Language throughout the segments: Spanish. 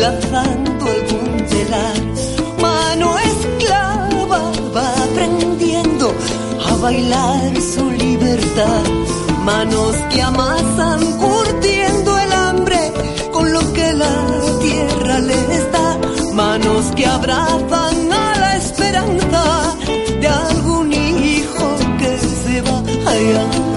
bailando algún telar. Mano esclava va aprendiendo a bailar su libertad. Manos que amasan curtiendo el hambre con lo que la tierra les da. Manos que abrazan a la esperanza de algún hijo que se va. Ay,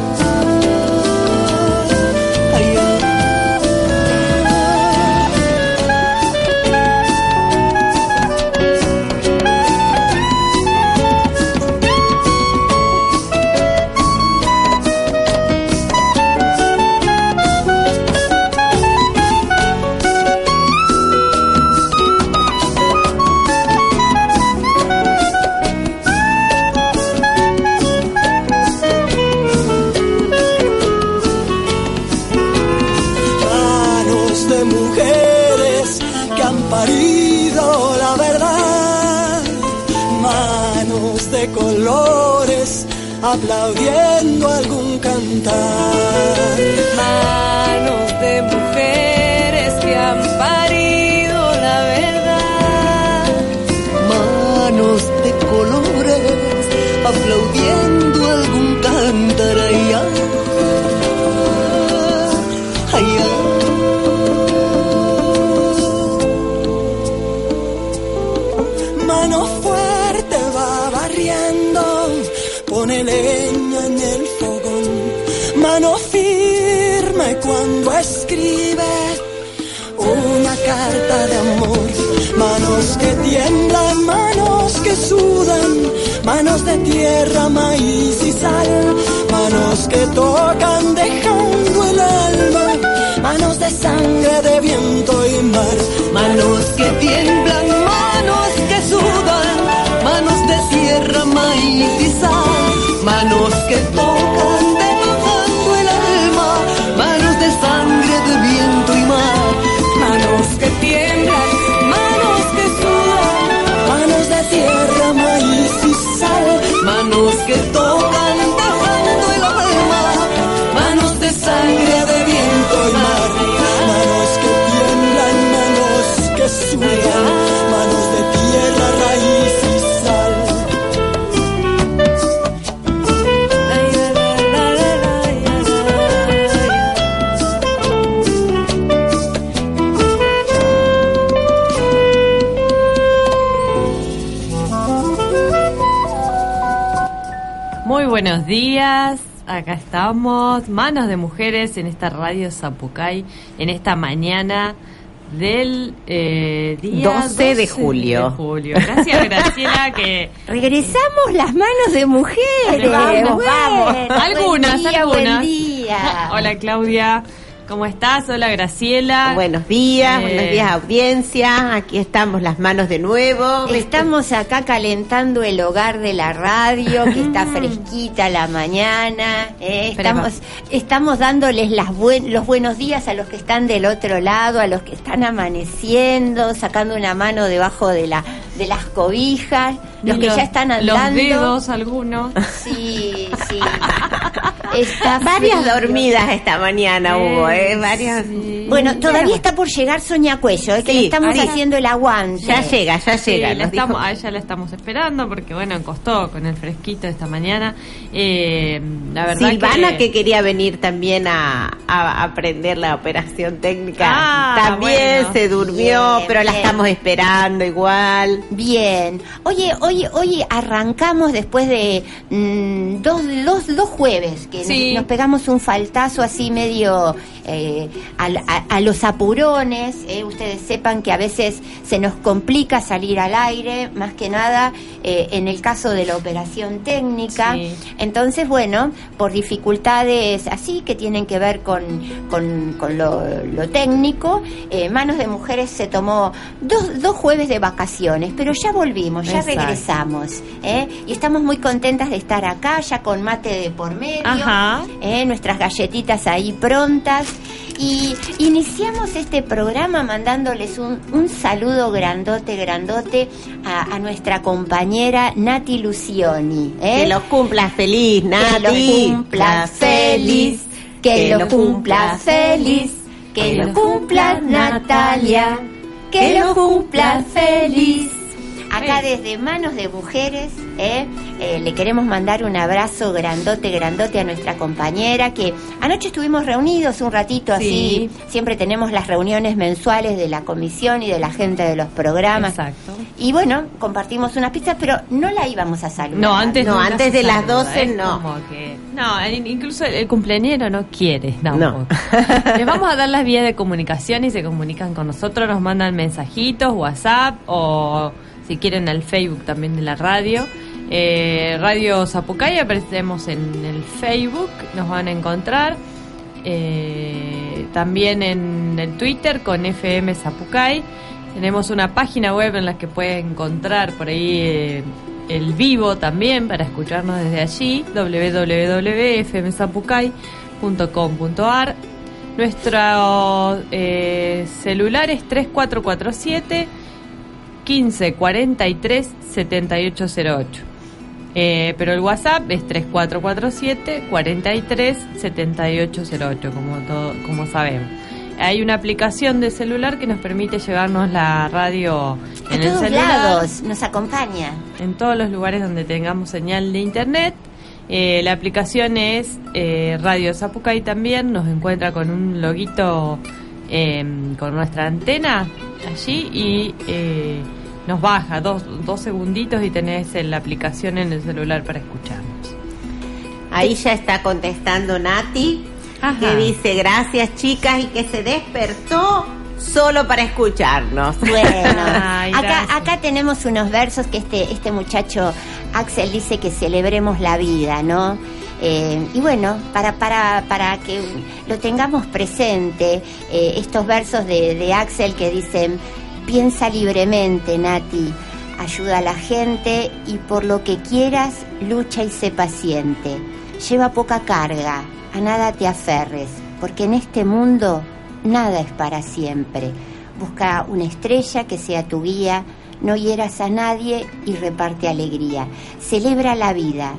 Manos que tiemblan, manos que sudan, manos de tierra, maíz y sal, manos que tocan dejando el alma, manos de sangre, de viento y mar, manos que tiemblan, manos que sudan, manos de tierra, maíz y sal, manos que tocan acá estamos, manos de mujeres en esta radio Zapucay, en esta mañana del eh, día 12 de julio. de julio. Gracias Graciela que Regresamos las manos de mujeres. Vamos, Bueno, algunas, día, algunas. Hola Claudia, ¿cómo estás? Hola Graciela. Buenos días, Eh, buenos días audiencia. Aquí estamos las manos de nuevo. Estamos acá calentando el hogar de la radio, que está fresquita la mañana. ¿eh? Estamos, estamos dándoles las buen- los buenos días a los que están del otro lado, a los que están amaneciendo, sacando una mano debajo de, la, de las cobijas, los que ya están andando. Los dedos, algunos. Sí, sí. Está Varias dormidas esta mañana hubo, ¿eh? Varias. sí. Bueno, todavía está por llegar Soña Cuello, ¿eh? que Sí, le estamos ahí. haciendo el aguante. Ya llega, ya Sí, llega. la dijo. estamos, a ella la estamos esperando porque, bueno, costó con el fresquito esta mañana. Eh, la verdad Silvana que... que... quería venir también a, a aprender la operación técnica. Ah, también bueno. se durmió, Bien, pero la estamos esperando igual. Bien. Oye, hoy hoy, arrancamos después de mm, dos, dos, dos jueves, que nos- Sí. nos, pegamos un faltazo así medio eh, a, a los apurones. eh. Ustedes sepan que a veces se nos complica salir al aire, más que nada eh, en el caso de la operación técnica. Sí. Entonces, bueno, por dificultades así que tienen que ver con, con, con lo, lo técnico, eh, Manos de Mujeres se tomó dos, dos jueves de vacaciones, pero ya volvimos, ya Exacto. regresamos. ¿eh? Y estamos muy contentas de estar acá, ya con mate de por medio, Ajá. ¿eh? nuestras galletitas ahí prontas. Y iniciamos este programa mandándoles un, un saludo grandote, grandote a, a nuestra compañera Nati Lucioni. ¿eh? Que lo cumpla feliz, Que Nati. lo cumpla feliz, que lo cumpla feliz, que lo cumpla Natalia, que lo cumpla feliz. Acá desde Manos de Mujeres, ¿eh? Eh, le queremos mandar un abrazo grandote, grandote a nuestra compañera que anoche estuvimos reunidos un ratito así. Sí. Siempre tenemos las reuniones mensuales de la comisión y de la gente de los programas. Exacto. Y bueno, compartimos unas pizzas, pero no la íbamos a saludar. No, antes No, antes de las saluda, 12 es no. como que- no, in- incluso el, el cumpleañero no quiere. No. tampoco. Les vamos a dar las vías de comunicación y se comunican con nosotros, nos mandan mensajitos, WhatsApp o si quieren al Facebook también de la radio. Eh, radio Zapucay, aparecemos en el Facebook, nos van a encontrar. Eh, también en el Twitter con FM Zapucay. Tenemos una página web en la que pueden encontrar por ahí eh, el vivo también para escucharnos desde allí, www.fmzapucay.com.ar. Nuestro celular es 3447 1543 7808. Eh, pero el WhatsApp es 3447 43 7808, como, todo, como sabemos. Hay una aplicación de celular que nos permite llevarnos la radio A en el todos celular lados nos acompaña. en todos los lugares donde tengamos señal de internet. Eh, la aplicación es eh, Radio Zapucay también, nos encuentra con un loguito eh, con nuestra antena allí y eh, nos baja dos, dos segunditos y tenés la aplicación en el celular para escucharnos. Ahí ya está contestando Nati, Ajá. que dice gracias chicas y que se despertó solo para escucharnos. Bueno, Ay, acá, acá tenemos unos versos que este, este muchacho Axel dice que celebremos la vida, ¿no? Eh, y bueno, para, para, para que lo tengamos presente, eh, estos versos de, de Axel que dicen, piensa libremente, Nati, ayuda a la gente y por lo que quieras, lucha y sé paciente. Lleva poca carga, a nada te aferres, porque en este mundo nada es para siempre. Busca una estrella que sea tu guía, no hieras a nadie y reparte alegría. Celebra la vida,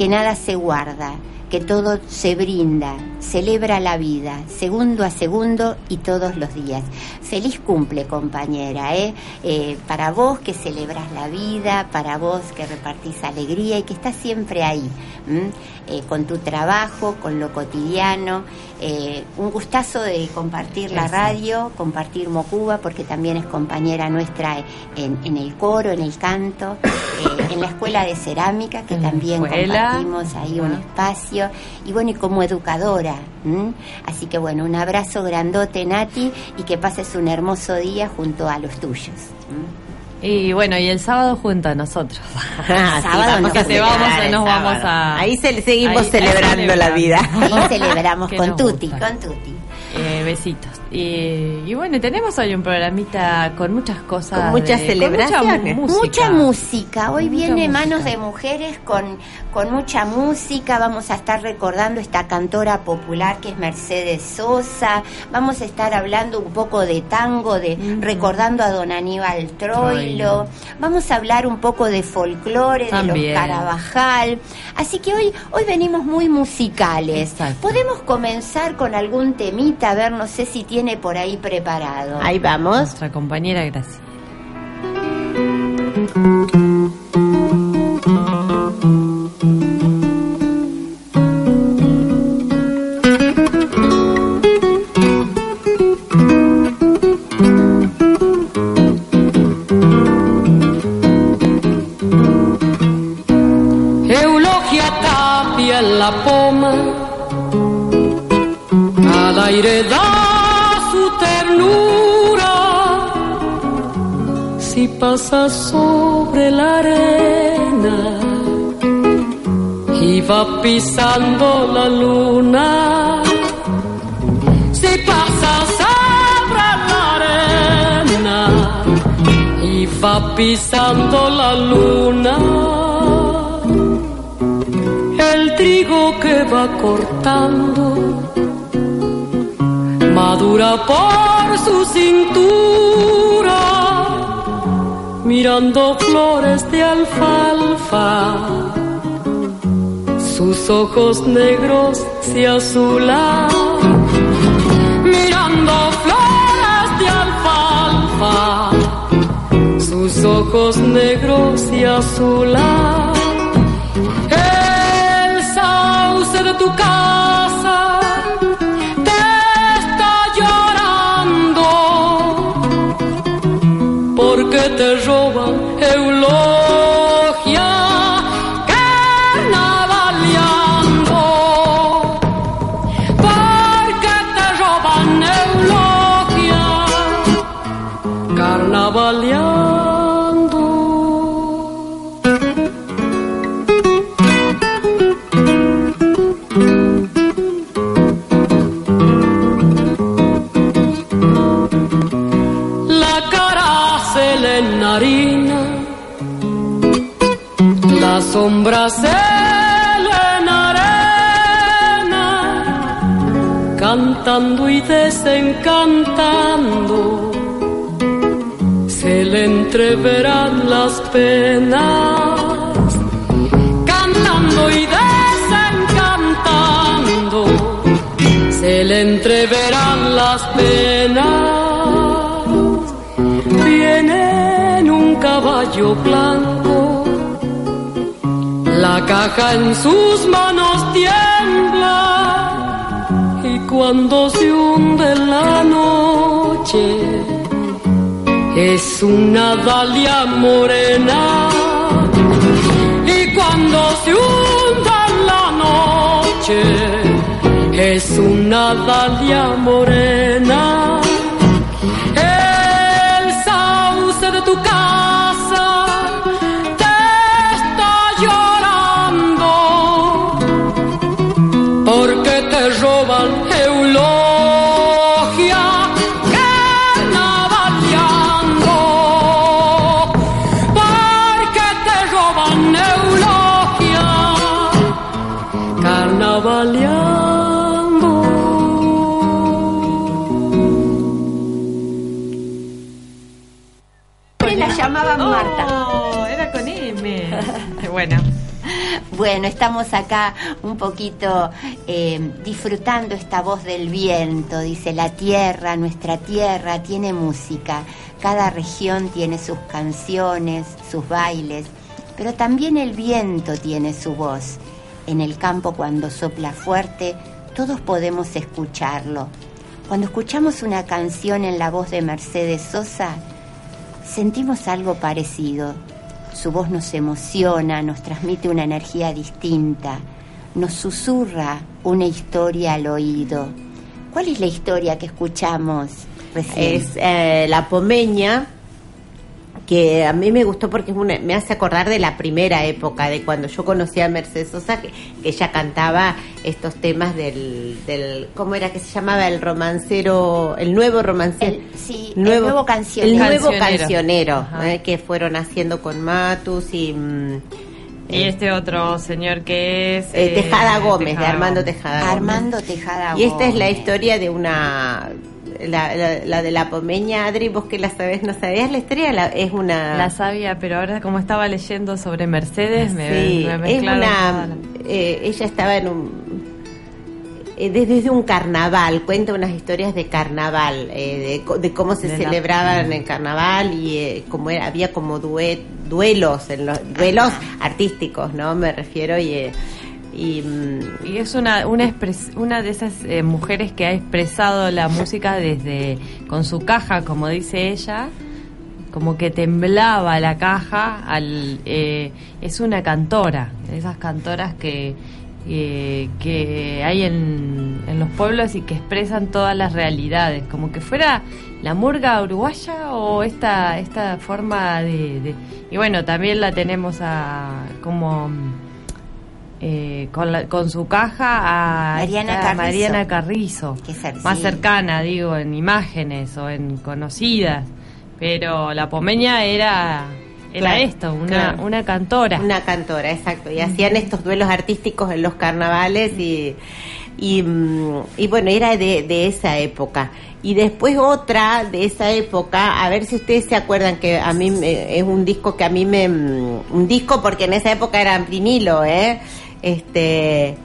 que nada se guarda, que todo se brinda. Celebra la vida, segundo a segundo y todos los días. Feliz cumple, compañera, ¿eh? Eh, para vos que celebras la vida, para vos que repartís alegría y que estás siempre ahí. Eh, con tu trabajo, con lo cotidiano. Eh, un gustazo de compartir la radio, compartir Mocuba, porque también es compañera nuestra en, en el coro, en el canto, en la escuela de cerámica, que también escuela. compartimos ahí un Ajá. Y bueno, y como educadora. ¿m? Así que bueno, un abrazo grandote, Nati, y que pases un hermoso día junto a los tuyos. ¿m? Y bueno, y el sábado junto a nosotros. Ah, sí, Sábado vamos nos se vamos, a... Ahí se- seguimos ahí- ahí celebrando la vida. celebramos. Ahí celebramos con Tuti, con Tuti. Eh, besitos. Y, y bueno, tenemos hoy un programita con muchas cosas. Con muchas de- celebraciones. Con mucha música. Mucha música. Hoy Mucha viene música. Manos de Mujeres con, con mucha música. Vamos a estar recordando esta cantora popular que es Mercedes Sosa. Vamos a estar hablando un poco de tango, de recordando a don Aníbal Troilo. Troilo. Vamos a hablar un poco de folclore, de los. Carabajal. Así que hoy, hoy venimos muy musicales. Exacto. Podemos comenzar con algún temita, a ver, no sé si tiene por ahí preparado. Ahí vamos. Nuestra compañera Graciela. Graciela. Pasa sobre la arena y va pisando la luna, si pasa sobre la arena y va pisando la luna el trigo que va cortando madura por su cintura, mirando flores de alfalfa. Sus ojos negros se azulan, mirando flores de alfalfa. Sus ojos negros se azulan el sauce de tu casa en sus manos tiembla y cuando se hunde la noche es una dalia morena. Y cuando se hunde la noche es una dalia morena bueno. Estamos acá un poquito eh, disfrutando esta voz del viento. Dice, la tierra, nuestra tierra tiene música. Cada región tiene sus canciones, sus bailes, pero también el viento tiene su voz. En el campo cuando sopla fuerte, todos podemos escucharlo. Cuando escuchamos una canción en la voz de Mercedes Sosa, sentimos algo parecido. Su voz nos emociona, nos transmite una energía distinta, nos susurra una historia al oído. ¿Cuál es la historia que escuchamos recién? Es eh, La Pomeña, que a mí me gustó porque es una, me hace acordar de la primera época, de cuando yo conocí a Mercedes Sosa, que, que ella cantaba estos temas del, del, ¿cómo era que se llamaba? El romancero, el nuevo romancero. El- sí, el nuevo cancionero. El nuevo Cancionero. eh, que fueron haciendo con Matus y... mm, Y este otro señor que es... eh, eh, Tejada Gómez, de Armando Gómez. Tejada Gómez. Armando Tejada Y esta es la Gómez. historia de una... La, la- la de la pomeña, Adri, vos que la sabés, ¿no sabías la historia? La- es una... La sabía, pero ahora como estaba leyendo sobre Mercedes, me, Sí, me es una... eh, ella estaba en un... eh, Desde un carnaval, cuenta unas historias de carnaval, eh, de, de cómo se De celebraban en el carnaval y eh, cómo era, había como duet, duelos, en los, duelos artísticos, ¿no? Me refiero y... y Y es una una, expres- una de esas eh, mujeres que ha expresado la música desde con su caja, como dice ella, como que temblaba la caja. Al, eh, es una cantora, de esas cantoras que, eh, que hay en, en los pueblos y que expresan todas las realidades, como que fuera la murga uruguaya o esta esta forma de, de- y bueno también la tenemos a como eh, con, la- con su caja a Mariana esta Carrizo. Mariana más sí. cercana digo en imágenes o en conocidas pero la pomeña era era Claro, esto una claro. una cantora Una cantora, exacto. Y hacían estos duelos artísticos en los carnavales y, y, mm, y bueno, era de, de esa época. Y después otra de esa época, a ver si ustedes se acuerdan que a mí me- es un disco que a mí me... mm, Un disco porque en esa época era vinilo, ¿eh? Este,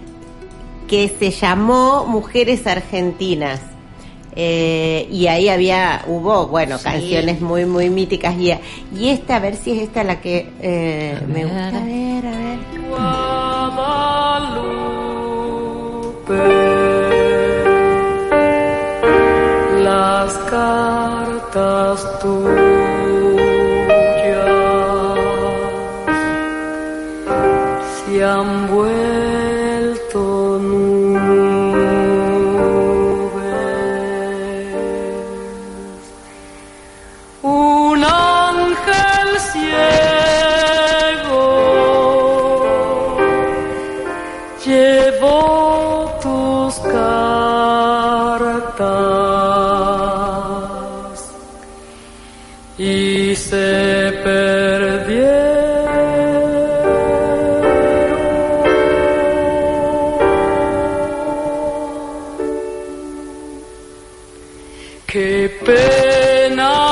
que se llamó Mujeres Argentinas. Eh, y ahí había, hubo, bueno, Sí. canciones muy, muy míticas. Y, y esta, a ver si es esta la que eh, me ver. gusta. A ver, a ver. Guadalupe, las cartas tuyas se han Qué pena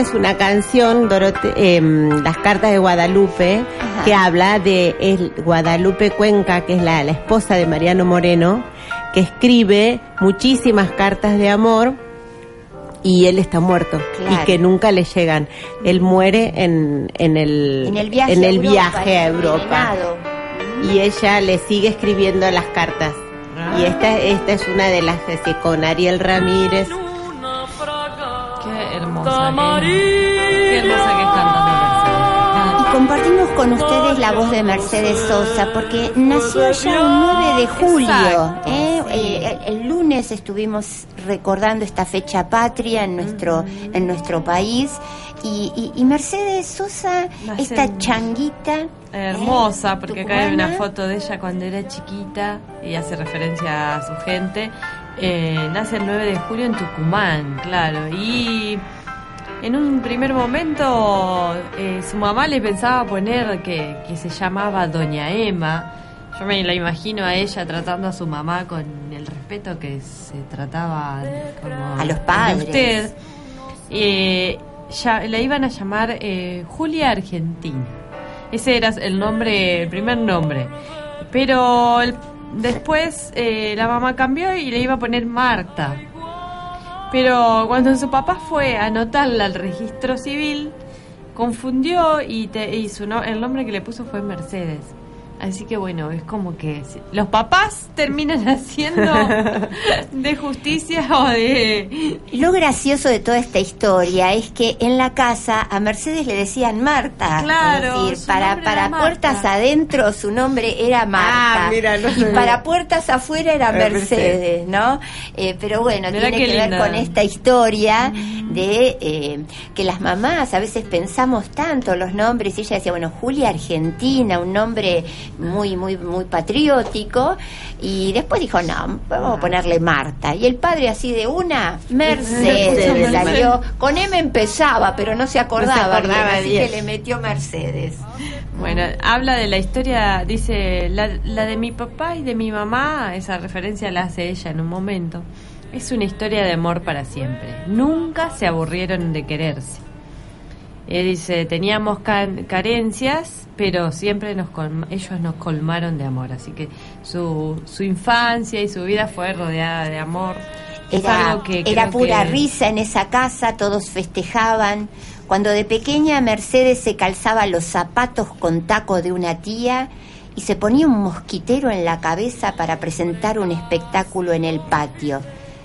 es una canción, Dorote- em, Las cartas de Guadalupe, Ajá. que habla de el Guadalupe Cuenca, que es la, la esposa de Mariano Moreno, que escribe muchísimas cartas de amor y él está muerto Claro. y que nunca le llegan. Él muere en, en el, En el viaje, en a el Europa, viaje a Europa. y ella le sigue escribiendo las cartas. Ah. Y esta, esta es una de las que con Ariel Ramírez. Hermosa que, qué hermosa que es cantando. Y compartimos con ustedes la voz de Mercedes Sosa, porque nació ya un 9 de julio. ¿eh? el, el lunes estuvimos recordando esta fecha patria en nuestro, en nuestro país. Y, y- y Mercedes Sosa, esta changuita. Hermosa, ¿eh? porque acá hay una foto de ella cuando era chiquita y hace referencia a su gente. Eh, nace el 9 de julio en Tucumán, claro. Y en un primer momento eh, su mamá le pensaba poner que, que se llamaba Doña Emma. Yo me la imagino a ella tratando a su mamá con el respeto que se trataba como A los padres. usted. Eh, ya, la iban a llamar eh, Julia Argentina. Ese era el nombre, el primer nombre. Pero el- después eh, la mamá cambió y le iba a poner Marta. Pero cuando su papá fue a anotarla al registro civil, confundió y, te- su no- el nombre que le puso fue Mercedes. Así que bueno, es como que los papás terminan haciendo de justicia o de... Lo gracioso de toda esta historia es que en la casa a Mercedes le decían Marta. Claro, Es decir, para, para Marta. puertas adentro su nombre era Marta. Ah, mira, no y para puertas afuera era Era Mercedes, ¿no? Eh, pero bueno, tiene que ver con esta historia de eh, que las mamás a veces pensamos tanto los nombres. Y ella decía, bueno, Julia Argentina, un nombre muy, muy, muy patriótico. Y después dijo, no, vamos a ponerle Marta. Y el padre así de una, Mercedes, salió. Con M empezaba, pero no se acordaba, acordaba bien, así que le metió Mercedes. Bueno, habla de la historia, dice, la, la de mi papá y de mi mamá, esa referencia la hace ella en un momento. Es una historia de amor para siempre. Nunca se aburrieron de quererse. Eh, dice, teníamos can- carencias, pero siempre nos colma- ellos nos colmaron de amor. Así que su, su infancia y su vida fue rodeada de amor. Era, que pura que- risa en esa casa, todos festejaban. Cuando de pequeña Mercedes se calzaba los zapatos con taco de una tía y se ponía un mosquitero en la cabeza para presentar un espectáculo en el patio.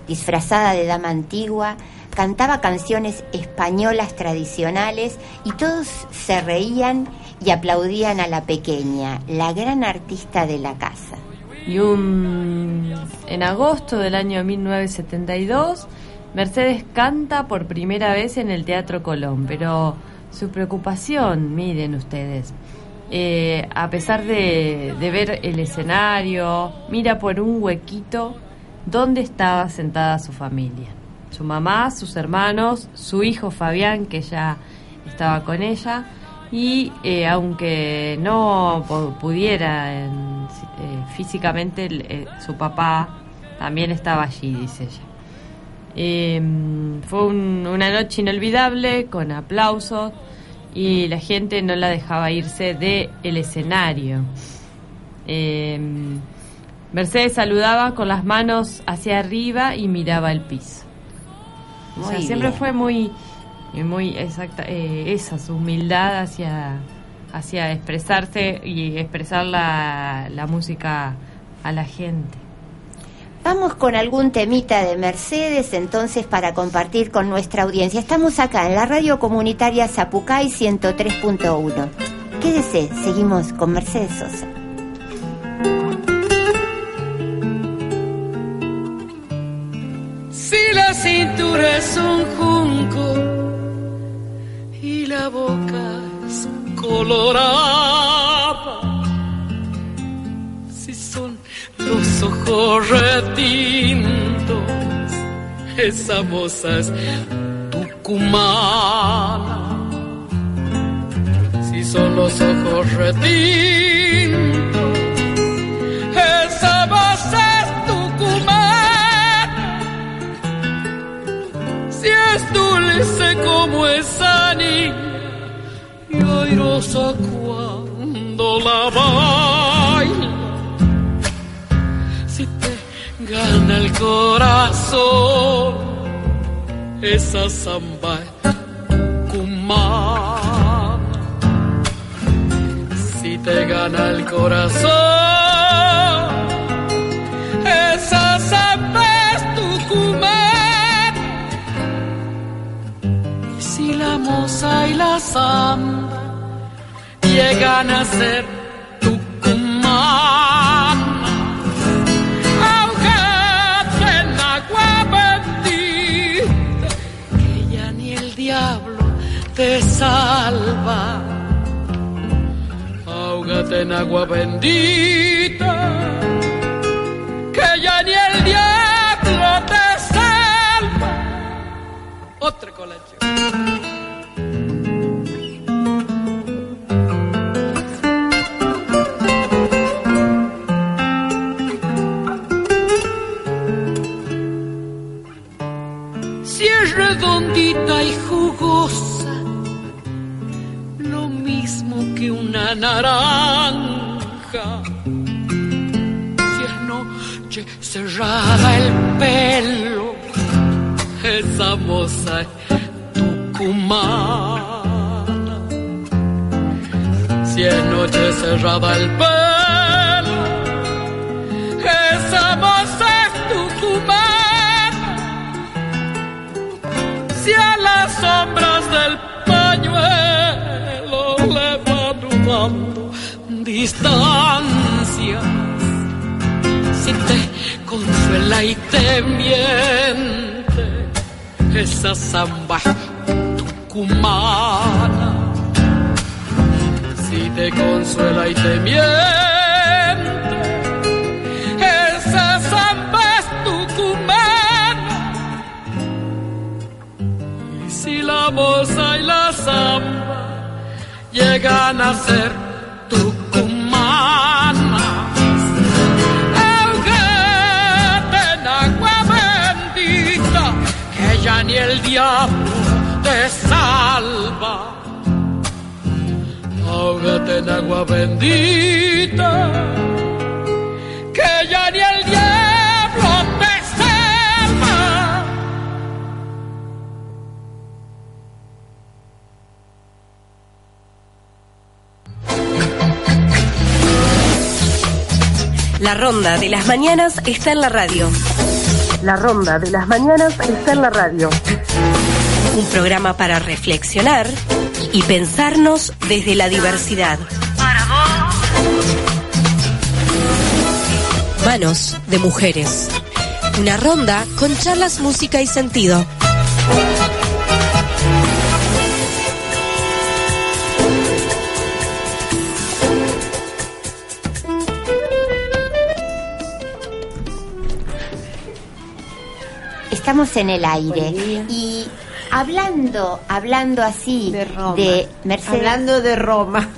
Disfrazada de dama antigua, cantaba canciones españolas tradicionales y todos se reían y aplaudían a la pequeña, la gran artista de la casa. Y un, en agosto del año 1972, Mercedes canta por primera vez en el Teatro Colón, pero su preocupación, miren ustedes, eh, a pesar de, de ver el escenario, mira por un huequito donde estaba sentada su familia. Su mamá, sus hermanos, su hijo Fabián, que ya estaba con ella, y eh, aunque no pu- pudiera en- eh, físicamente, eh, su papá también estaba allí, dice ella. Eh, fue un- una noche inolvidable, con aplausos, y la gente no la dejaba irse del el escenario. Eh, Mercedes saludaba con las manos hacia arriba y miraba el piso. O sea, siempre bien. fue muy, eh, muy exacta, eh, esa, su humildad hacia, hacia expresarse y expresar la, la música a la gente. Vamos con algún temita de Mercedes entonces para compartir con nuestra audiencia. Estamos acá en la radio comunitaria Zapucay 103.1. Quédese, seguimos con Mercedes Sosa. Si la cintura es un junco y la boca es colorada, si son los ojos retintos, esa moza es tucumana. Si son los ojos retintos, dulce como esa niña y airosa cuando la baila. Si te gana el corazón, esa samba cumana. Si te gana el corazón, y la samba llegan a ser tucumanas, ahogate en agua bendita, que ya ni el diablo te salva. Ahógate en agua bendita, que ya ni el diablo te salva. Otra colación. Redondita y jugosa, lo mismo que una naranja. Si es noche cerrada el pelo, esa moza es tucumana. Si es noche cerrada el pelo, sombras del pañuelo le van dando distancias, si te consuela y te miente, esa samba tucumana. Si te consuela y te miente, la y la samba. Llegan a ser tucumanas, ahogate en agua bendita, que ya ni el diablo te salva. Ahógate en agua bendita, La ronda de las mañanas está en la radio. La ronda de las mañanas está en la radio. Un programa para reflexionar y pensarnos desde la diversidad. Manos de mujeres. Una ronda con charlas, música y sentido. Estamos en el aire y hablando, hablando así De Roma. Mercedes Hablando de Roma.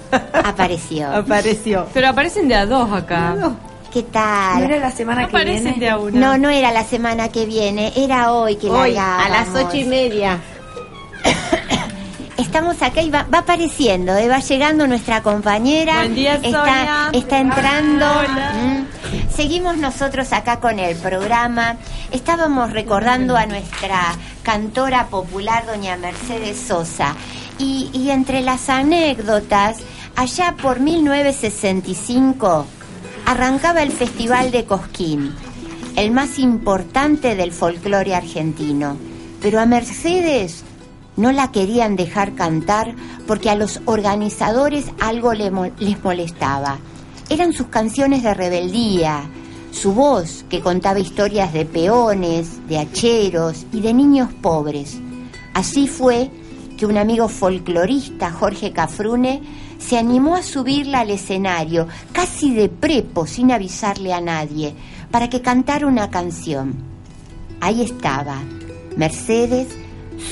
apareció. Apareció. Pero aparecen de a dos acá. ¿Qué tal? ¿No era la semana No que aparecen viene? de a uno. No, no era la semana que viene, era hoy que Hoy, largábamos. a las ocho y media. Estamos acá y va, va apareciendo, eh, va llegando nuestra compañera. Buen día, está, Sonia. está entrando. Hola. Seguimos nosotros acá con el programa. Estábamos recordando a nuestra cantora popular, doña Mercedes Sosa. Y, entre las anécdotas, allá por 1965 arrancaba el Festival de Cosquín, el más importante del folclore argentino. Pero a Mercedes no la querían dejar cantar porque a los organizadores algo les molestaba. Eran sus canciones de rebeldía, su voz que contaba historias de peones, de hacheros y de niños pobres. Así fue que un amigo folclorista, Jorge Cafrune, se animó a subirla al escenario, casi de prepo, sin avisarle a nadie, para que cantara una canción. Ahí estaba, Mercedes,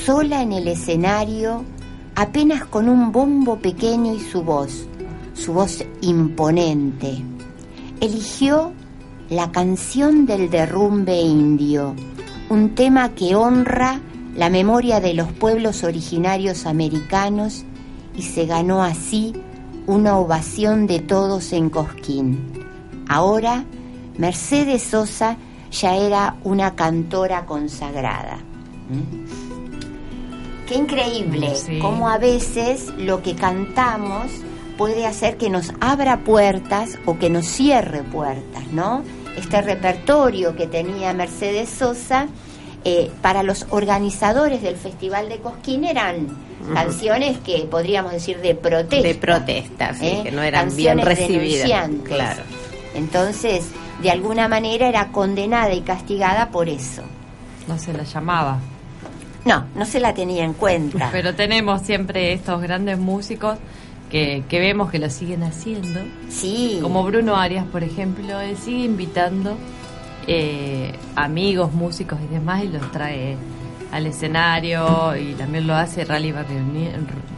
sola en el escenario, apenas con un bombo pequeño y su voz, su voz imponente. Eligió la canción del derrumbe indio, un tema que honra la memoria de los pueblos originarios americanos y se ganó así una ovación de todos en Cosquín. Ahora, Mercedes Sosa ya era una cantora consagrada. ¿Mm? Qué increíble Sí. cómo a veces lo que cantamos puede hacer que nos abra puertas o que nos cierre puertas, ¿no? Este repertorio que tenía Mercedes Sosa eh, para los organizadores del Festival de Cosquín eran canciones que podríamos decir de protesta. De protesta, sí, ¿eh? que no eran bien recibidas. denunciantes. Claro. Entonces, de alguna manera era condenada y castigada por eso. No se la llamaba. No, no se la tenía en cuenta. Pero tenemos siempre estos grandes músicos que, que vemos que lo siguen haciendo. sí. Como Bruno Arias, por ejemplo, él sigue invitando eh, amigos, músicos y demás y los trae al escenario y también lo hace Rally Barrio,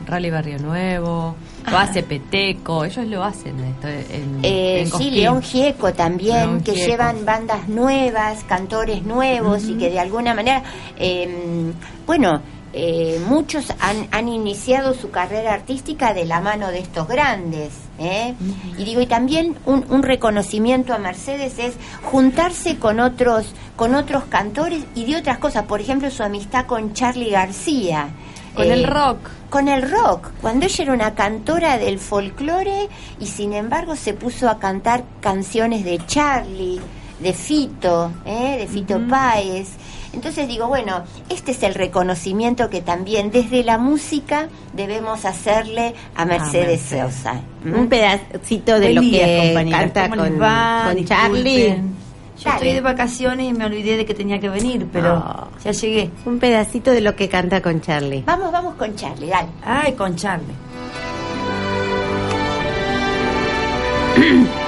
Rally Barrio Nuevo, lo hace Peteco, ellos lo hacen esto en, Eh, en sí. León Gieco también, León que Gieco. llevan bandas nuevas, cantores nuevos y que de alguna manera, eh, bueno, eh, muchos han, han iniciado su carrera artística de la mano de estos grandes. ¿eh? Y digo, y también un, un reconocimiento a Mercedes es juntarse con otros, con otros cantores y de otras cosas, por ejemplo, su amistad con Charlie García. Con Eh, el rock. con el rock, cuando ella era una cantora del folclore y sin embargo se puso a cantar canciones de Charlie, de Fito, ¿eh? de Fito Páez. Entonces digo, bueno, este es el reconocimiento que también desde la música debemos hacerle a Mercedes Mercedes. Sosa. Un pedacito de Buen lo día, que canta ¿Cómo les con, va? con Disculpen. Charlie. Yo Dale. estoy de vacaciones y me olvidé de que tenía que venir, pero Ah. ya llegué. Un pedacito de lo que canta con Charlie. Vamos, vamos con Charlie, dale. Ay, con Charlie.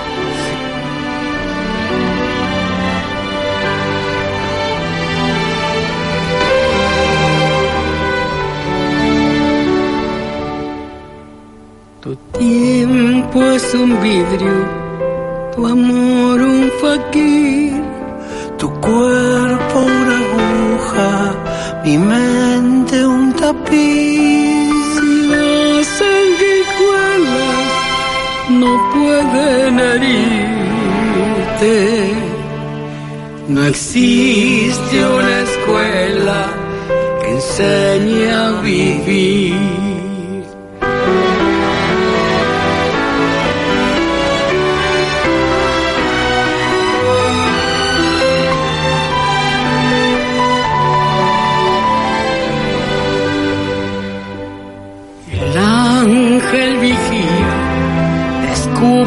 Tu tiempo es un vidrio, tu amor un faquir, tu cuerpo una aguja, mi mente un tapiz. Si las sanguijuelas no pueden herirte, no existe una escuela que enseñe a vivir.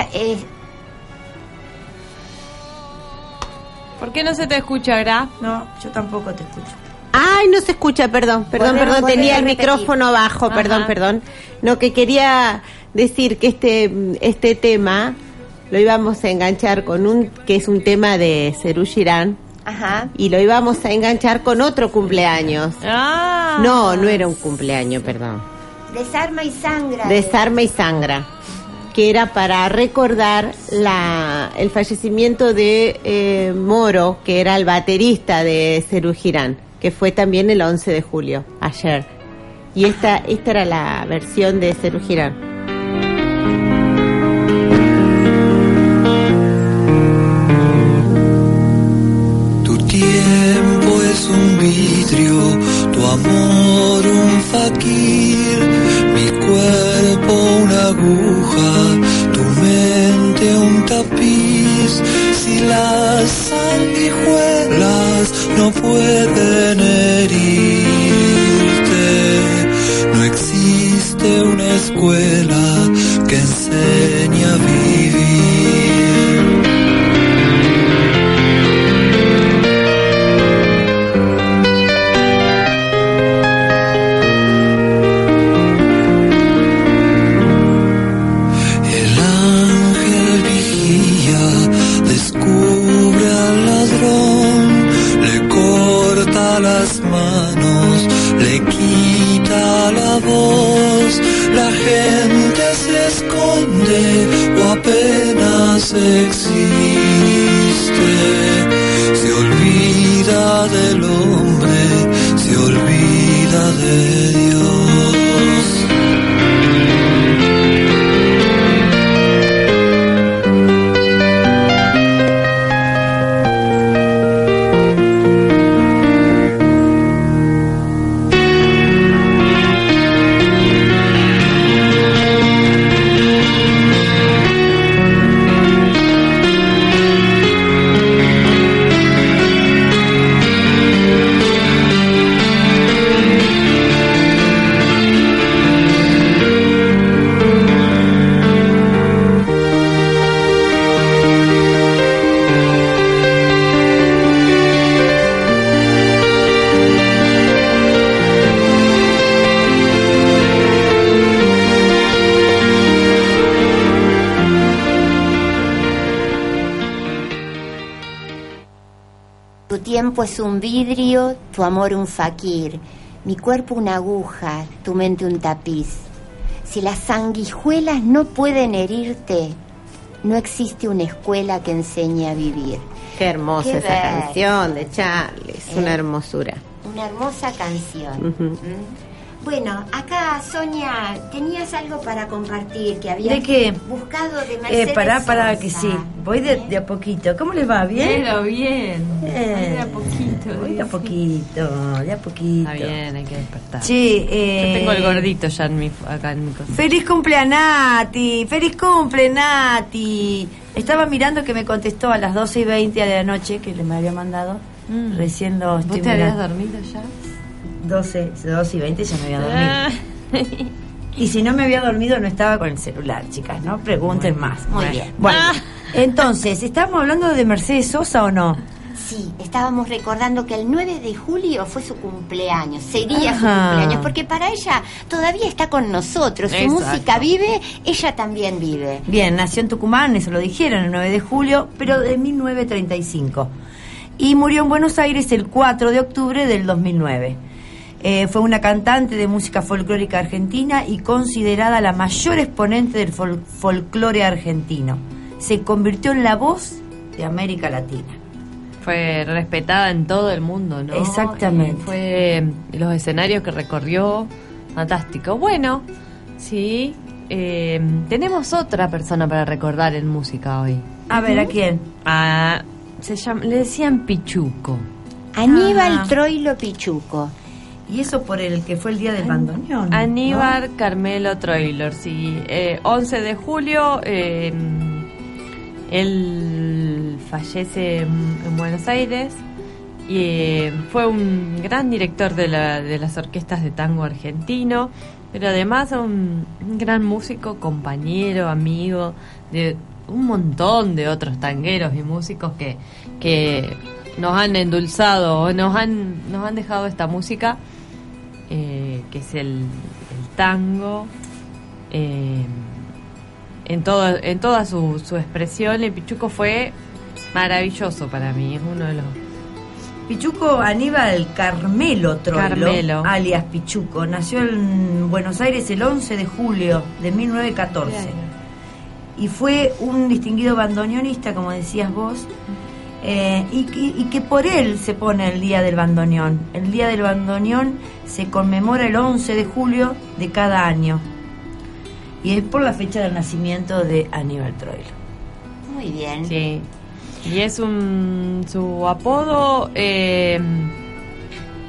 Está, eh, ¿Por qué no se te escucha, Gra? No, yo tampoco te escucho. Ay, no se escucha, perdón, perdón, Volver- perdón, volver tenía el repetir. micrófono bajo, Ajá. perdón, perdón. No, que quería decir que este, este tema lo íbamos a enganchar con un, que es un tema de Cerú Girán, ajá. y lo íbamos a enganchar con otro cumpleaños. Ah. No, no era un cumpleaños, perdón. Desarma y sangra. Desarma y sangra, que era para recordar la, el fallecimiento de eh, Moro, que era el baterista de Cerú Girán, que fue también el 11 de julio, ayer. Y esta, esta era la versión de Cerú Girán. Un vidrio, tu amor un faquir, mi cuerpo una aguja, tu mente un tapiz. Si las sanguijuelas no pueden herirte, no existe una escuela que enseñe a vivir. Existe, se olvida del hombre, se olvida de Es un vidrio, tu amor un faquir, mi cuerpo una aguja, tu mente un tapiz. Si las sanguijuelas no pueden herirte, no existe una escuela que enseñe a vivir. Qué hermosa Qué esa ver- canción de Charlie, es Eh. una hermosura. Una hermosa canción. ¿Mm? Bueno, acá Sonia, tenías algo para compartir que habías ¿De qué? buscado de Mercedes Eh, pará, Sosa. que sí. Voy de, de a poquito. ¿Cómo les va? ¿Bien? Pero bien. Eh, De a poquito. Voy de a poquito, de a poquito. Está bien, hay que despertar. Sí, Yo eh, tengo el gordito ya en mi, acá en mi cosa. Feliz cumple a Nati, feliz cumple Nati. Estaba mirando que me contestó a las 12 y 20 de la noche que le me había mandado. Mm. Recién lo ¿Vos estoy te habías dormido ya? 12, 12 y 20 ya me había dormido. Ah. Y si no me había dormido, no estaba con el celular, chicas, ¿no? Pregunten más. Muy bien. Bueno, Ah. Entonces, ¿estamos hablando de Mercedes Sosa o no? Sí, estábamos recordando que el 9 de julio fue su cumpleaños, sería su cumpleaños, porque para ella todavía está con nosotros, su Exacto. música vive, ella también vive. Bien, nació en Tucumán, eso lo dijeron, el 9 de julio, pero de 1935. Y murió en Buenos Aires el 4 de octubre del 2009. Eh, fue una cantante de música folclórica argentina y considerada la mayor exponente del fol- folclore argentino. Se convirtió en la voz de América Latina. fue respetada en todo el mundo, ¿no? Exactamente. Y fue los escenarios que recorrió, fantástico. Bueno, sí, eh, tenemos otra persona para recordar en música hoy. A ver, ¿a quién? Ah, se llama, le decían Pichuco. Aníbal Ah. Troilo Pichuco. Y eso por el que fue el día del bandoneón. Aníbal Carmelo Troilor, sí. Eh, 11 de julio, eh, él fallece en, en Buenos Aires y eh, fue un gran director de, la- de las orquestas de tango argentino, pero además un, gran músico, compañero, amigo de un montón de otros tangueros y músicos que, que nos han endulzado nos han, nos han dejado esta música eh, que es el, el tango, eh, en, todo, en toda su, su expresión. El Pichuco fue maravilloso para mí, es uno de los... Pichuco Aníbal Carmelo Troilo, Carmelo. alias Pichuco, nació en Buenos Aires el 11 de julio de 1914 y fue un distinguido bandoneonista, como decías vos, eh, y, que- y que por él se pone el Día del Bandoneón. El Día del Bandoneón se conmemora el 11 de julio de cada año y es por la fecha del nacimiento de Aníbal Troilo. Muy bien. Sí. Y es un... su apodo eh,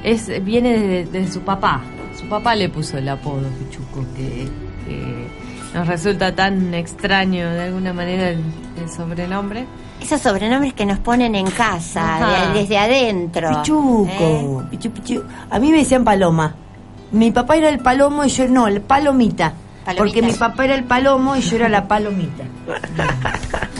es viene de, de su papá. Su papá le puso el apodo Pichuco, que, que nos resulta tan extraño de alguna manera el, el sobrenombre. Esos sobrenombres que nos ponen en casa, de- desde adentro. ¿eh? Pichuco, pichu, pichu. A mí me decían paloma. Mi papá era el palomo y yo no, el palomita. Palomita. Porque mi papá era el palomo y yo era la palomita.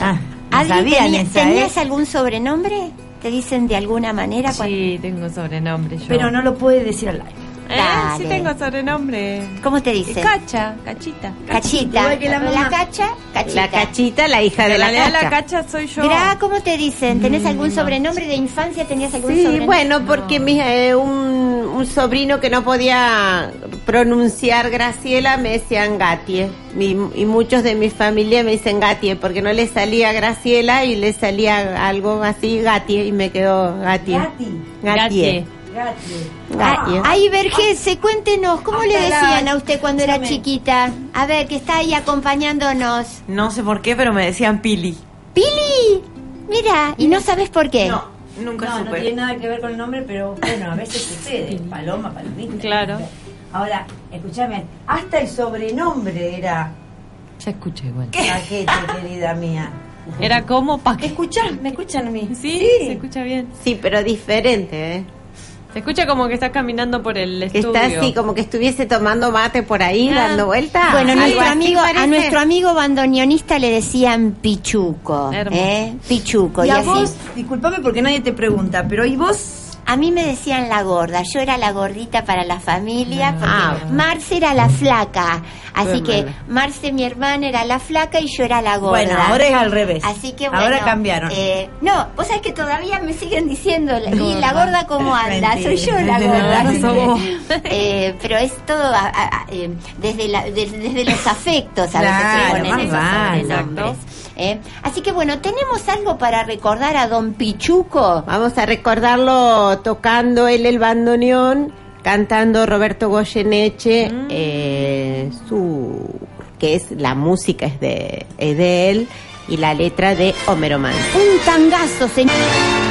Ah, no ¿Adri, sabían tenía- esa, ¿Tenías ¿eh? algún sobrenombre? ¿Te dicen de alguna manera? cuando- Sí, tengo sobrenombre yo. Pero no lo puede decir al aire. Eh, sí tengo sobrenombre. ¿Cómo te dicen? Cacha, cachita. Cachita. Igual que la mamá. cacha, cachita. La cachita, la hija de la realidad cacha. la cacha soy yo. Gra, ¿cómo te dicen? ¿Tenés algún no. sobrenombre de infancia? ¿Tenías algún Sí, sobrenombre? bueno, porque mi, eh, un, un sobrino que no podía pronunciar Graciela me decían Gatie. Mi- y muchos de mi familia me dicen Gatie porque no le salía Graciela y le salía algo así Gatie y me quedó Gatie. Gati. Gatie. Gatie. Ay, Vergese, cuéntenos, ¿cómo le decían a usted cuando era chiquita? A ver, que está ahí acompañándonos. No sé por qué, pero me decían Pili. ¡Pili! Mira, y no sabes por qué. No, nunca No, no supe. tiene nada que ver con el nombre, pero bueno, a veces sucede. Paloma, palomita. Claro. Ahora, escúchame, hasta el sobrenombre era Se escucha igual. Paquete, querida mía. Era como pa' que... ¿Escuchan? ¿Me escuchan a mí? Sí, se escucha bien. Sí, pero diferente, ¿eh? Se escucha como que estás caminando por el estudio. está así, como que estuviese tomando mate por ahí, Ah. dando vuelta. Bueno, nuestro amigo, a nuestro amigo bandoneonista le decían Pichuco. Hermoso. ¿eh? Pichuco. Y Y, a así. vos, disculpame porque nadie te pregunta, pero ¿y vos? A mí me decían la gorda, yo era la gordita para la familia, porque Ah. Marce era la flaca, así que. Marce, mi hermana, era la flaca y yo era la gorda. Bueno, ahora es al revés. Así que bueno, Ahora cambiaron. eh, no, vos sabés que todavía me siguen diciendo, la- y la gorda cómo anda, soy yo la gorda. No, que, eh, pero es todo a- a- eh, desde, la- de- desde los afectos a veces Claro, se ponen esos vale. sobrenombres. ¿Eh? Así que bueno, tenemos algo para recordar a Don Pichuco. Vamos a recordarlo tocando él el bandoneón, cantando Roberto Goyeneche, eh, su que es la música es de, es de él y la letra de Homero Mann. Un tangazo, señor.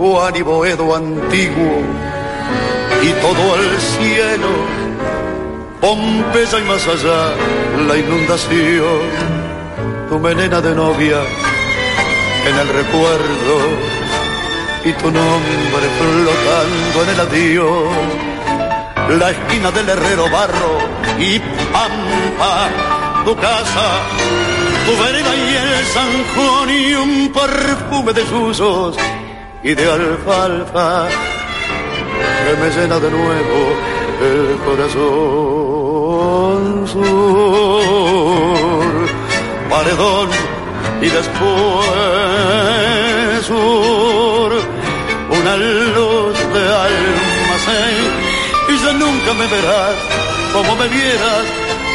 Juan y Boedo antiguo y todo el cielo, Pompeya y más allá la inundación, tu melena de novia en el recuerdo y tu nombre flotando en el adiós. La esquina del herrero barro y pampa, tu casa, tu vereda y el San y un perfume de susos y de alfalfa que me llena de nuevo el corazón sur, paredón y después sur, una luz de almacén y ya nunca me verás como me vieras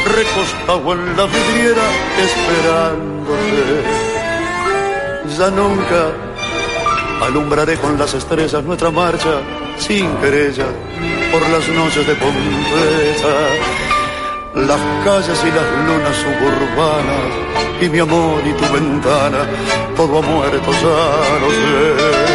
recostado en la vidriera esperándote. Ya nunca alumbraré con las estrellas nuestra marcha sin querella por las noches de Pompeya, las calles y las lunas suburbanas y mi amor y tu ventana, todo ha muerto, ya lo sé.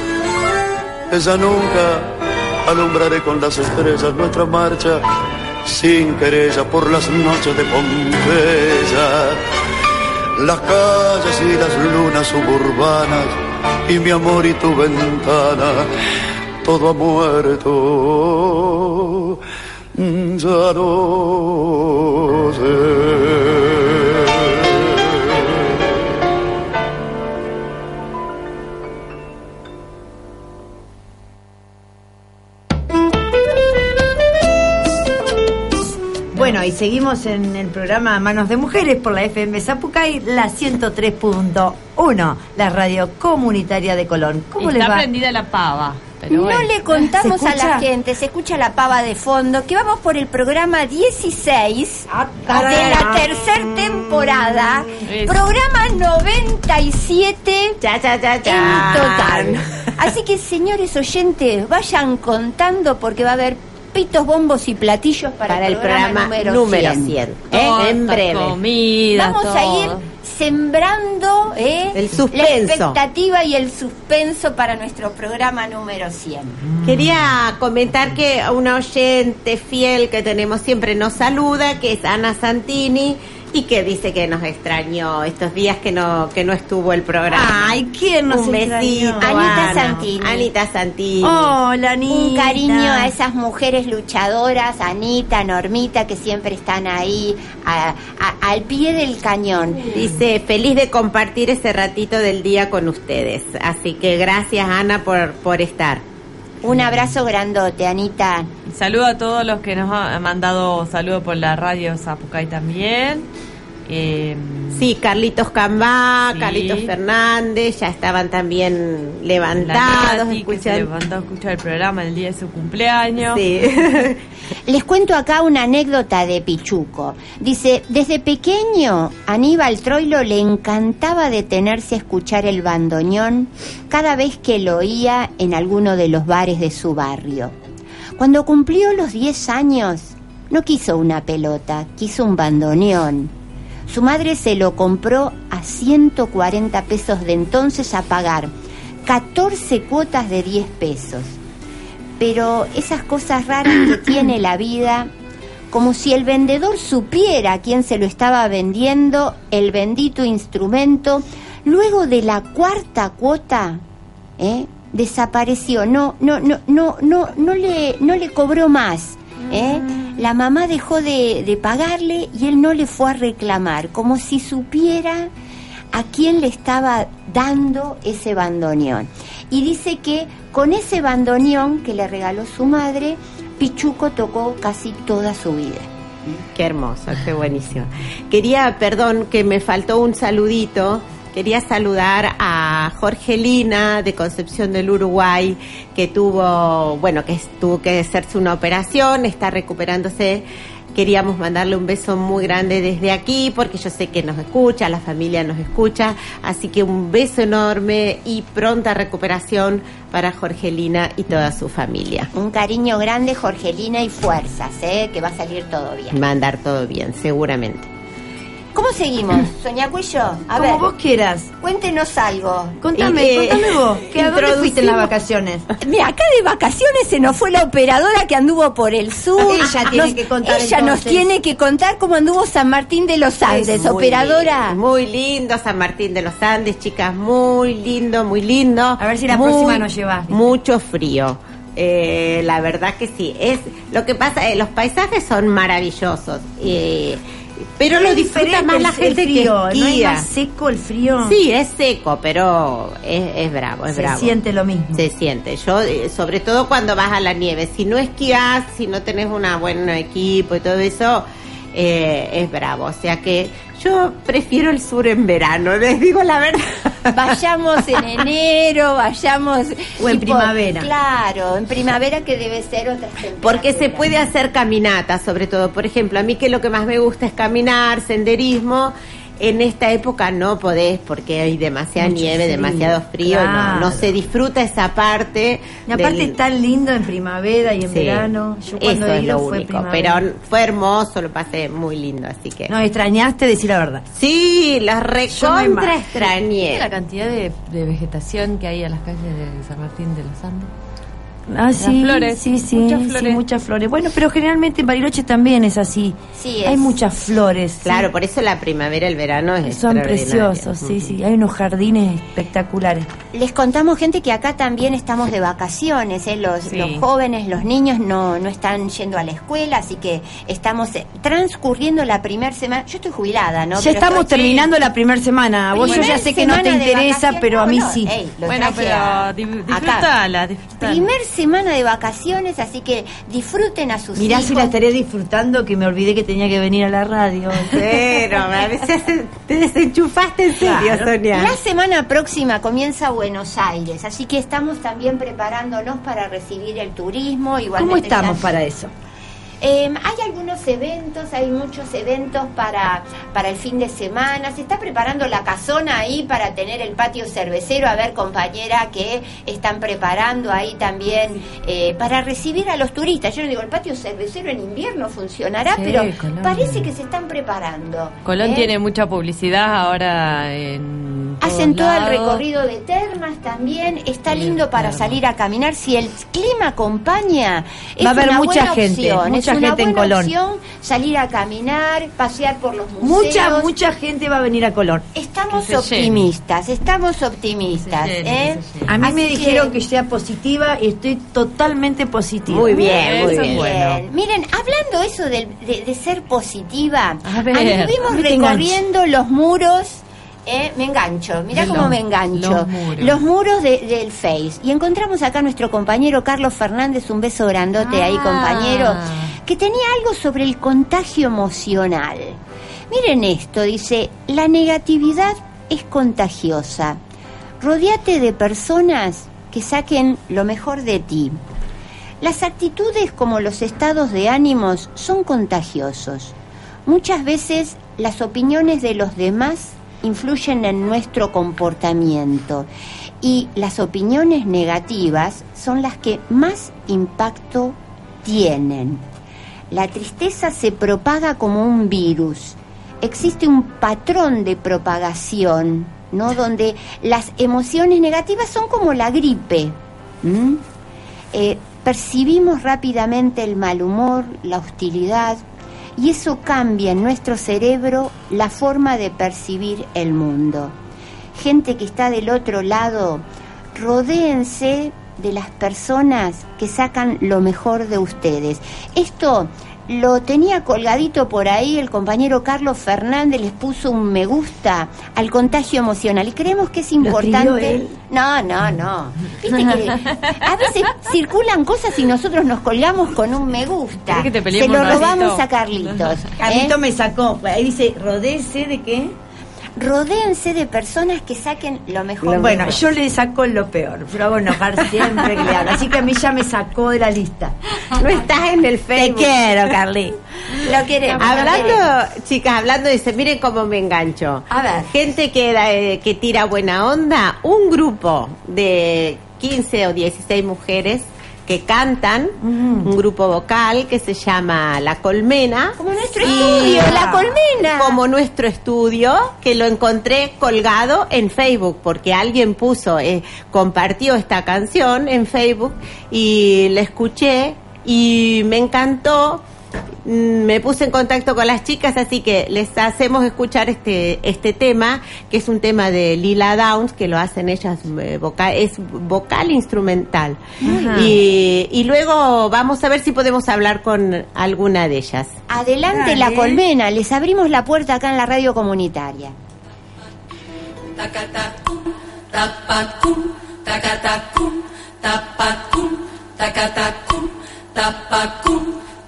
esa nunca alumbraré con las estrellas nuestra marcha sin querella por las noches de Pompeya. Las calles y las lunas suburbanas y mi amor y tu ventana, todo ha muerto, ya no sé. Bueno, y seguimos en el programa Manos de Mujeres por la FM Zapucay, la 103.1, la radio comunitaria de Colón. ¿Cómo les va? prendida la pava. no le contamos a la gente, se escucha la pava de fondo, que vamos por el programa 16 ah, de la tercera temporada, programa 97 ya, ya, ya, en total. Así que señores oyentes, vayan contando porque va a haber pitos, bombos y platillos para, el, programa, número 100. ¿eh? en breve. Vamos a ir sembrando ¿eh? el la expectativa y el suspenso para nuestro programa número 100. Quería comentar que una oyente fiel que tenemos siempre nos saluda, que es Ana Santini y que dice que nos extrañó estos días que no que no estuvo el programa. Ay, ¿quién nos Un besito, Anita Santini. Anita Santini. Hola, Anita. Un cariño a esas mujeres luchadoras, Anita, Normita, que siempre están ahí al pie del cañón. Dice, feliz de compartir ese ratito del día con ustedes. Así que gracias, Ana, por, por estar. Un abrazo grandote, Anita. Saludo a todos los que nos han mandado saludos por la radio Zapucay también. Eh, sí, Carlitos Cambá, Carlitos Fernández, ya estaban también levantados. Se levantó a escuchar el programa el día de su cumpleaños. Les cuento acá una anécdota de Pichuco. Dice, desde pequeño Aníbal Troilo le encantaba detenerse a escuchar el bandoneón cada vez que lo oía en alguno de los bares de su barrio. Cuando cumplió los 10 años, no quiso una pelota, quiso un bandoneón su madre se lo compró a 140 pesos de entonces a pagar 14 cuotas de 10 pesos. Pero esas cosas raras que tiene la vida, como si el vendedor supiera a quién se lo estaba vendiendo el bendito instrumento, luego de la cuarta cuota, ¿eh? desapareció, no, no, no, no, no, no le, no le cobró más. ¿Eh? La mamá dejó de, de pagarle y él no le fue a reclamar, como si supiera a quién le estaba dando ese bandoneón. Y dice que con ese bandoneón que le regaló su madre, Pichuco tocó casi toda su vida. Qué hermoso, qué buenísimo. Quería, perdón, que me faltó un saludito. Quería saludar a Jorgelina de Concepción del Uruguay, que tuvo, bueno, que tuvo que hacerse una operación, está recuperándose. Queríamos mandarle un beso muy grande desde aquí, porque yo sé que nos escucha, la familia nos escucha. Así que un beso enorme y pronta recuperación para Jorgelina y toda su familia. Un cariño grande, Jorgelina, y fuerzas, ¿eh? que va a salir todo bien. Va a andar todo bien, seguramente. ¿Cómo seguimos, Soña Cuello? A Como ver, vos quieras. cuéntenos algo. Contame, eh, contame vos. ¿Que ¿A dónde fuiste en las vacaciones? Mira, acá de vacaciones se nos fue la operadora que anduvo por el sur. Ella tiene que contar, Ella nos tiene que contar cómo anduvo San Martín de los Andes, muy operadora. lindo, Muy lindo San Martín de los Andes, chicas, muy lindo, muy lindo. A ver si la Muy- próxima nos llevas. Mucho frío. Eh, la verdad que sí. Es lo que pasa, eh, los paisajes son maravillosos, eh, pero lo disfruta más la gente frío, que ¿No es esquía. más seco el frío? Sí, es seco, pero es, es bravo, es Se bravo. siente lo mismo. Se siente. Yo, eh, sobre todo cuando vas a la nieve, si no esquías, si no tenés una buen equipo y todo eso, eh, es bravo. O sea que yo prefiero el sur en verano, les digo la verdad. Vayamos en enero, vayamos. O en tipo- primavera. Claro, en primavera que debe ser otra Porque se puede hacer caminata, sobre todo. Por ejemplo, a mí que lo que más me gusta es caminar, senderismo. En esta época no podés porque hay demasiada Mucho nieve, frío, demasiado frío. claro. No, no se disfruta esa parte. Y aparte del- es tan lindo en primavera y en Sí, verano. Yo cuando Eso he es lo fue único. primavera. Pero fue hermoso, lo pasé muy lindo, así que. No, extrañaste decir la verdad. Sí, me recontra extrañé. la cantidad de, de vegetación que hay a las calles de San Martín de los Andes? Ah, sí, flores, sí, sí, muchas sí, flores. muchas flores. Bueno, pero generalmente en Bariloche también es así. Sí, Hay es. muchas flores. sí. Claro, por eso la primavera, el verano es Son preciosos, sí, sí. Hay unos jardines espectaculares. Les contamos, gente, que acá también estamos de vacaciones. ¿eh? Los, Sí. los jóvenes, los niños no, no están yendo a la escuela, así que estamos eh, transcurriendo la primera semana. Yo estoy jubilada, ¿no? ya Pero estamos estoy- terminando la primera semana. Vos yo ya sé que no te interesa, pero a mí No, sí. ey, Bueno, a- pero acá. disfrutala, disfrutala. Primer semana de vacaciones, así que disfruten a sus Mirá hijos. si la estaré disfrutando que me olvidé que tenía que venir a la radio. Pero a veces te desenchufaste en serio, Claro. Sonia. La semana próxima comienza Buenos Aires, así que estamos también preparándonos para recibir el turismo. ¿Cómo Igualmente estamos ya- para eso? Eh, hay algunos eventos, hay muchos eventos para, para el fin de semana. Se está preparando la casona ahí para tener el patio cervecero. A ver, compañera, que están preparando ahí también eh, para recibir a los turistas. Yo no digo, el patio cervecero en invierno funcionará, Sí, pero Colón. parece que se están preparando. Colón ¿eh? tiene mucha publicidad ahora en. Hacen todo el recorrido de termas también. Está lindo para salir a caminar. Si el clima acompaña, es Va a haber una mucha buena gente, opción. mucha es una gente en buena Colón. opción salir a caminar, pasear por los museos. Mucha, mucha gente va a venir a Colón. Estamos llene. optimistas, estamos optimistas. Llene, ¿eh? A mí Así me dijeron que... sea positiva y estoy totalmente positiva. Muy bien, muy bien. bueno. Miren, hablando eso de, de- de ser positiva, A ver, anduvimos recorriendo los muros. eh, me engancho, mirá cómo me engancho. los muros. Los muros de- del Face. Y encontramos acá a nuestro compañero Carlos Fernández, un beso grandote ahí, Ah. compañero, que tenía algo sobre el contagio emocional. Miren esto, dice, la negatividad es contagiosa. Rodéate de personas que saquen lo mejor de ti. Las actitudes como los estados de ánimos son contagiosos. Muchas veces las opiniones de los demás influyen en nuestro comportamiento y las opiniones negativas son las que más impacto tienen. La tristeza se propaga como un virus. Existe un patrón de propagación, ¿no? Donde las emociones negativas son como la gripe. Eh, percibimos rápidamente el mal humor, la hostilidad, y eso cambia en nuestro cerebro la forma de percibir el mundo. Gente que está del otro lado, rodéense de las personas que sacan lo mejor de ustedes. Esto lo tenía colgadito por ahí, el compañero Carlos Fernández les puso un me gusta al contagio emocional y creemos que es importante. él? No, no, no. Viste que a veces circulan cosas y nosotros nos colgamos con un me gusta. ¿Querés que te Se lo robamos a Carlitos. Carlito ¿eh? me sacó. Ahí dice, rodece de qué? Rodéense de personas que saquen lo mejor. Bueno, yo le saco lo peor, pero enojar siempre que le hablo. Así que a mí ya me sacó de la lista. No estás en el Facebook. Te quiero, Carly. lo queremos. Hablando, chicas, hablando eso, miren cómo me engancho. A ver. Gente que, da- eh, que tira buena onda, un grupo de 15 o 16 mujeres que cantan, un grupo vocal que se llama La Colmena. Como nuestro estudio, La Colmena. Como nuestro estudio, que lo encontré colgado en Facebook, porque alguien puso, eh, compartió esta canción en Facebook y la escuché y me encantó. Mm, Me puse en contacto con las chicas, así que les hacemos escuchar este este tema, que es un tema de Lila Downs, que lo hacen ellas, eh, vocal, es vocal instrumental. Y, y luego vamos a ver si podemos hablar con alguna de ellas. Adelante Dale. La Colmena, les abrimos la puerta acá en la radio comunitaria.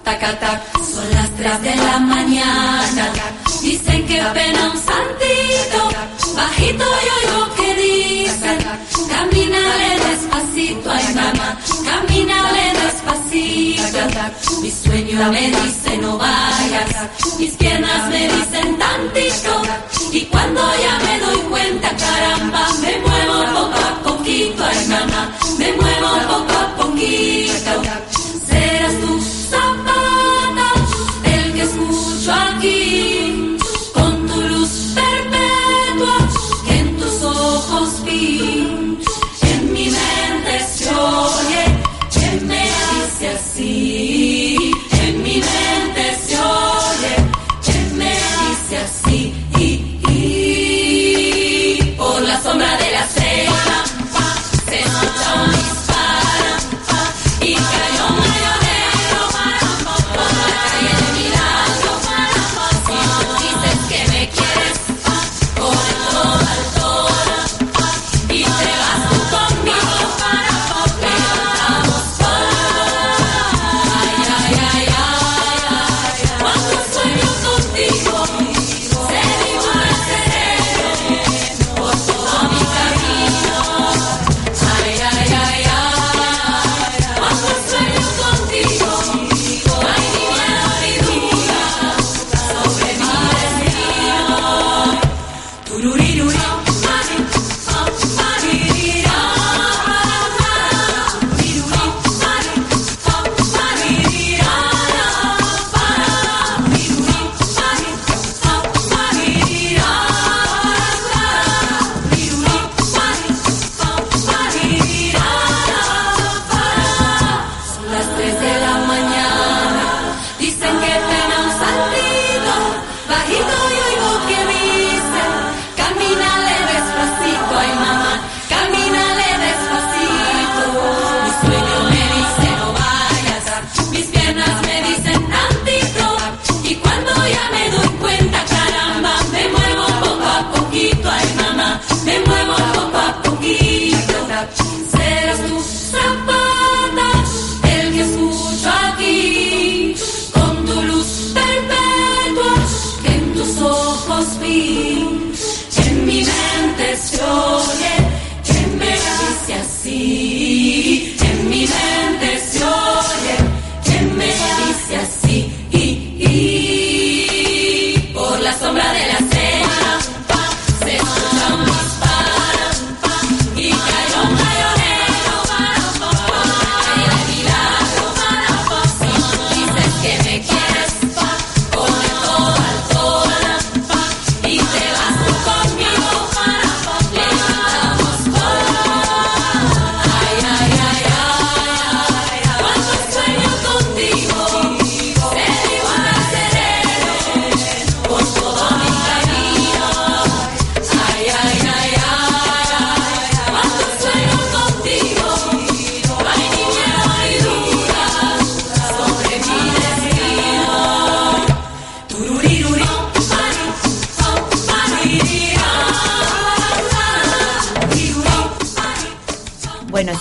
Tacatacum. Son las tres de la mañana. Dicen que pena un santito. Bajito yo oigo que dicen. Camínale despacito, ay mamá. Camínale despacito. Mi sueño me dice no vayas. Mis piernas me dicen tantito. Y cuando ya me doy cuenta, caramba, me muevo poco a poquito, ay mamá, me muevo poco a poquito.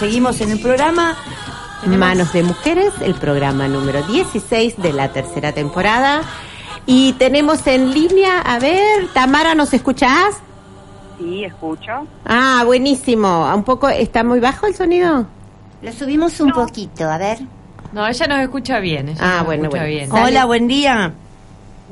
Seguimos en el programa. Manos de Mujeres, el programa número 16 de la tercera temporada. Y tenemos en línea, a ver, Tamara, ¿nos escuchás? Sí, escucho. Ah, buenísimo. Un poco, ¿está muy bajo el sonido? Lo subimos un poquito, a ver. No, ella nos escucha bien. ella Ah, nos bueno, escucha bueno. bien. Hola, buen día.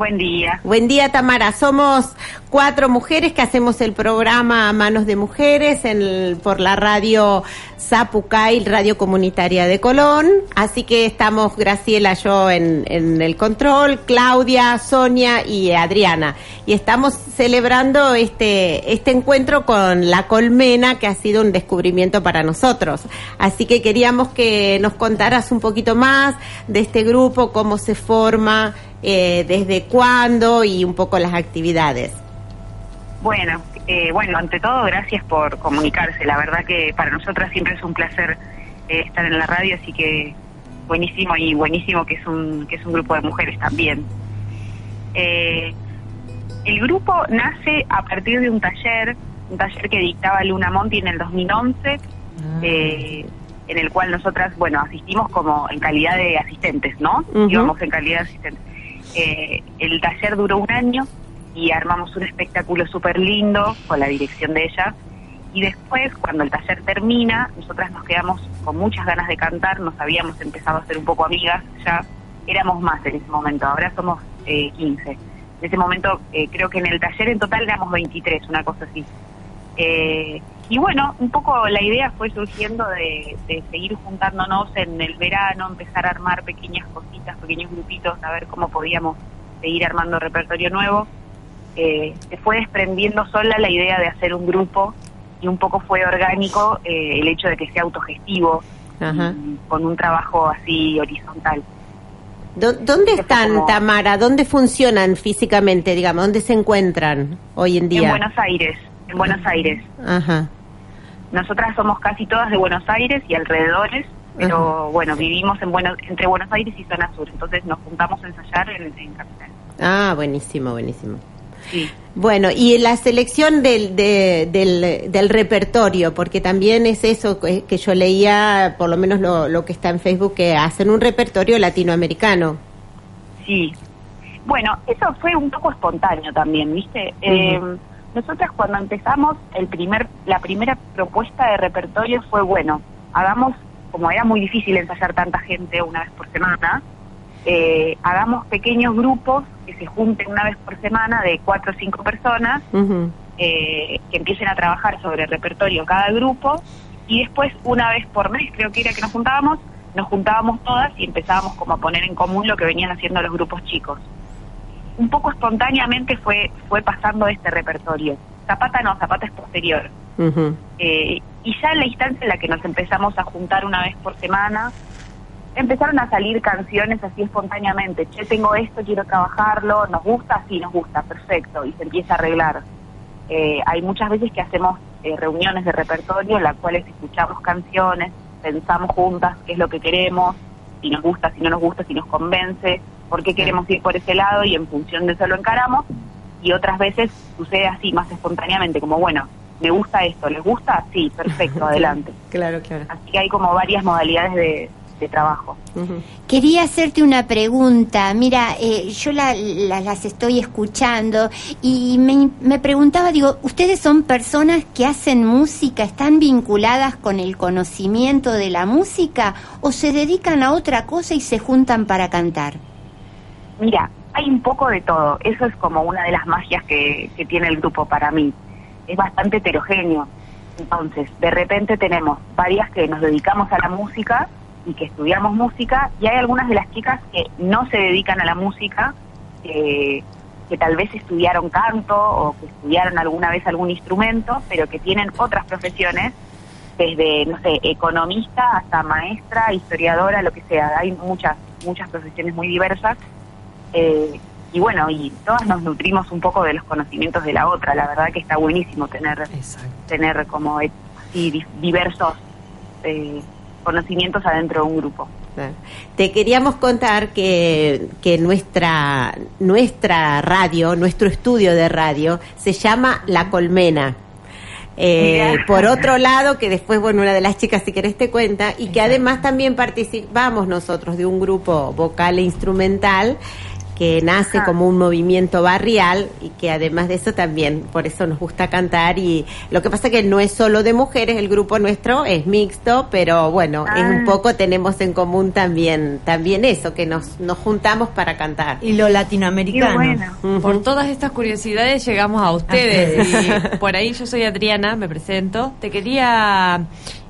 Buen día. Buen día, Tamara. Somos cuatro mujeres que hacemos el programa Manos de Mujeres en por la radio Zapucay, Radio Comunitaria de Colón. Así que estamos Graciela, yo en, en el control, Claudia, Sonia y Adriana. Y estamos celebrando este, este encuentro con la colmena, que ha sido un descubrimiento para nosotros. Así que queríamos que nos contaras un poquito más de este grupo, cómo se forma, eh, desde cuándo y un poco las actividades. Bueno, eh, bueno, ante todo, gracias por comunicarse. La verdad que para nosotras siempre es un placer eh, estar en la radio, así que buenísimo y buenísimo que es un que es un grupo de mujeres también. Eh, el grupo nace a partir de un taller, un taller que dictaba Luna Monti en el 2011, eh, en el cual nosotras, bueno, asistimos como en calidad de asistentes, ¿no? Ujú. Íbamos en calidad de asistentes. Eh, el taller duró un año y armamos un espectáculo súper lindo con la dirección de ella. Y después, cuando el taller termina, nosotras nos quedamos con muchas ganas de cantar, nos habíamos empezado a ser un poco amigas ya, éramos más en ese momento, ahora somos eh, 15. En ese momento, eh, creo que en el taller en total éramos 23, una cosa así. Eh, y bueno, un poco la idea fue surgiendo de, de seguir juntándonos en el verano, empezar a armar pequeñas cositas, pequeños grupitos, a ver cómo podíamos seguir armando repertorio nuevo. Eh, se fue desprendiendo sola la idea de hacer un grupo y un poco fue orgánico eh, el hecho de que sea autogestivo, Ajá. y con un trabajo así horizontal. ¿Dó- ¿Dónde están, como- Tamara? ¿Dónde funcionan físicamente, digamos? ¿Dónde se encuentran hoy en día? En Buenos Aires, en Buenos Aires. Ajá. Nosotras somos casi todas de Buenos Aires y alrededores, pero bueno, vivimos en Buenos, entre Buenos Aires y zona sur, entonces nos juntamos a ensayar en, en Capital. Ah, buenísimo, buenísimo. Sí. Bueno, y la selección del, de- del, del repertorio, porque también es eso que, que yo leía, por lo menos lo, lo que está en Facebook, que hacen un repertorio latinoamericano. Sí. Bueno, eso fue un poco espontáneo también, ¿viste? Eh, nosotras cuando empezamos, el primer, la primera propuesta de repertorio fue, bueno, hagamos, como era muy difícil ensayar tanta gente una vez por semana, eh, hagamos pequeños grupos que se junten una vez por semana de cuatro o cinco personas eh, que empiecen a trabajar sobre repertorio cada grupo y después una vez por mes creo que era que nos juntábamos, nos juntábamos todas y empezábamos como a poner en común lo que venían haciendo los grupos chicos. Un poco espontáneamente fue, fue pasando este repertorio. Zapata no, Zapata es posterior. Eh, y ya en la instancia en la que nos empezamos a juntar una vez por semana, empezaron a salir canciones así espontáneamente. Che, tengo esto, quiero trabajarlo, ¿nos gusta? Sí, nos gusta, perfecto. Y se empieza a arreglar. Eh, hay muchas veces que hacemos eh, reuniones de repertorio en las cuales escuchamos canciones, pensamos juntas qué es lo que queremos, si nos gusta, si no nos gusta, si nos convence, por qué queremos ir por ese lado y en función de eso lo encaramos. Y otras veces sucede así, más espontáneamente, como bueno, me gusta esto, ¿les gusta? Sí, perfecto, adelante. Claro, claro. Así que hay como varias modalidades de, de trabajo. Quería hacerte una pregunta. Mira, eh, yo la- la- las estoy escuchando y me, me preguntaba, digo, ¿ustedes son personas que hacen música, están vinculadas con el conocimiento de la música o se dedican a otra cosa y se juntan para cantar? Mira, hay un poco de todo. Eso es como una de las magias que, que tiene el grupo para mí. Es bastante heterogéneo. Entonces, de repente tenemos varias que nos dedicamos a la música y que estudiamos música, y hay algunas de las chicas que no se dedican a la música, que, tal vez estudiaron canto o que estudiaron alguna vez algún instrumento, pero que tienen otras profesiones, desde, no sé, economista hasta maestra, historiadora, lo que sea. Hay muchas, muchas profesiones muy diversas. Eh, y bueno, y todas nos nutrimos un poco de los conocimientos de la otra. La verdad que está buenísimo tener, tener como eh, así di- diversos eh, conocimientos adentro de un grupo. Te queríamos contar que, que nuestra, nuestra radio, nuestro estudio de radio, se llama La Colmena. Eh, por otro lado, que después, bueno, una de las chicas, si querés, te cuenta, y que además también participamos nosotros de un grupo vocal e instrumental que nace Ajá. como un movimiento barrial y que además de eso también, por eso nos gusta cantar y lo que pasa que no es solo de mujeres, el grupo nuestro es mixto, pero bueno, es un Ah. poco, tenemos en común también, también eso, que nos, nos juntamos para cantar. Y lo latinoamericano. bueno. Por todas estas curiosidades llegamos a ustedes. Y por ahí yo soy Adriana, me presento. Te quería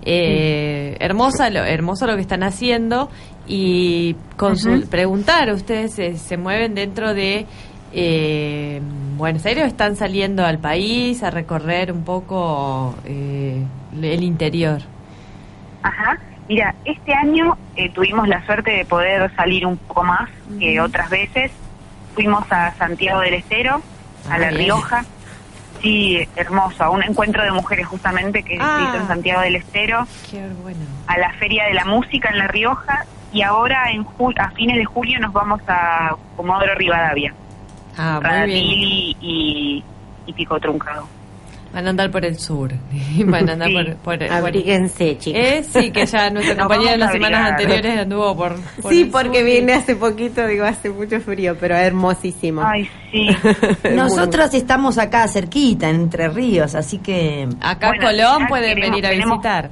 eh, hermosa, lo, hermoso lo que están haciendo y consul- preguntar. Ustedes se, se mueven dentro de eh, Buenos Aires o están saliendo al país a recorrer un poco eh, el interior. Ajá. Mira, este año eh, tuvimos la suerte de poder salir un poco más que otras veces. Fuimos a Santiago del Estero, Ah, a La bien. Rioja. Sí, hermoso, a un encuentro de mujeres justamente que Ah. se hizo en Santiago del Estero, Qué bueno. a la Feria de la Música en La Rioja y ahora en ju- a fines de julio nos vamos a Comodoro Rivadavia, Ah, muy bien. Y, y Pico Truncado. Van a andar por el sur. Van a andar Sí. por, por, por- Abríguense, chicas. Eh, sí, que ya nuestra compañera en las semanas anteriores anduvo por. por Sí, el porque sur. viene hace poquito, digo, hace mucho frío, pero hermosísimo. Ay, sí. Nosotros estamos acá cerquita, en Entre Ríos, así que... Acá Bueno, Colón pueden queremos- venir a tenemos- visitar.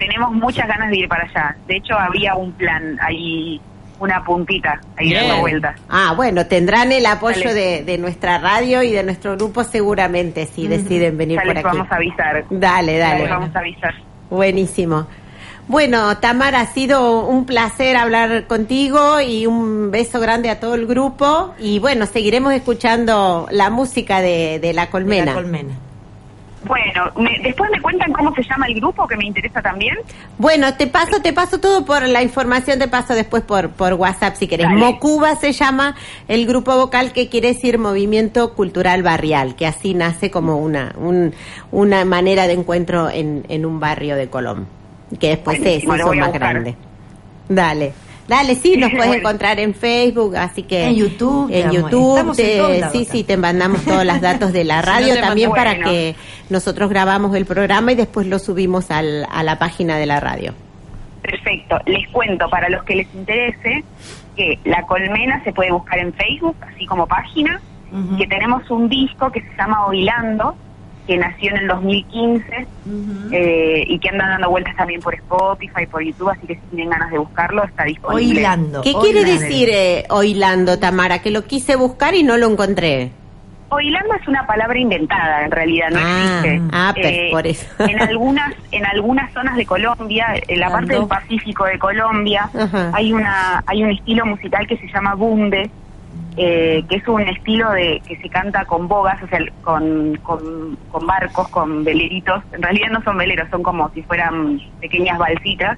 Tenemos muchas ganas de ir para allá. De hecho, había un plan ahí, una puntita, ahí Bien. dando vueltas. Ah, bueno, tendrán el apoyo de, de nuestra radio y de nuestro grupo seguramente si deciden venir Ya por les aquí. vamos a avisar. Dale, Ya dale. les vamos a avisar. Buenísimo. Bueno, Tamara, ha sido un placer hablar contigo y un beso grande a todo el grupo. Y bueno, seguiremos escuchando la música de, de La de Colmena. La colmena. Bueno, me- después me cuentan cómo se llama el grupo, que me interesa también. Bueno, te paso, te paso todo por la información, te paso después por, por WhatsApp si querés. Dale. Mocuba se llama el grupo vocal que quiere decir Movimiento Cultural Barrial, que así nace como una, un- una manera de encuentro en, en un barrio de Colón, que después se, se Buenísimo, lo hizo más grande. Dale. Dale, sí, nos puedes encontrar en Facebook, así que... En YouTube, En YouTube, en te- sí, sí, te mandamos todos los datos de la Si no radio también para Bueno. que nosotros grabamos el programa y después lo subimos al, a la página de la radio. Perfecto. Les cuento, para los que les interese, que La Colmena se puede buscar en Facebook, así como página, que tenemos un disco que se llama Oilando, que nació en el 2015 eh, y que anda dando vueltas también por Spotify, por YouTube, así que si tienen ganas de buscarlo, está disponible. Oilando. ¿Qué quiere decir eh, oilando, Tamara? Que lo quise buscar y no lo encontré. Oilando es una palabra inventada, en realidad, no Ah, existe. Eh, ah, pues, por eso. en algunas en algunas zonas de Colombia, en la parte del Pacífico de Colombia, hay una hay un estilo musical que se llama bunde, eh, que es un estilo de que se canta con bogas, o sea, con, con, con barcos, con veleritos. En realidad no son veleros, son como si fueran pequeñas balsitas.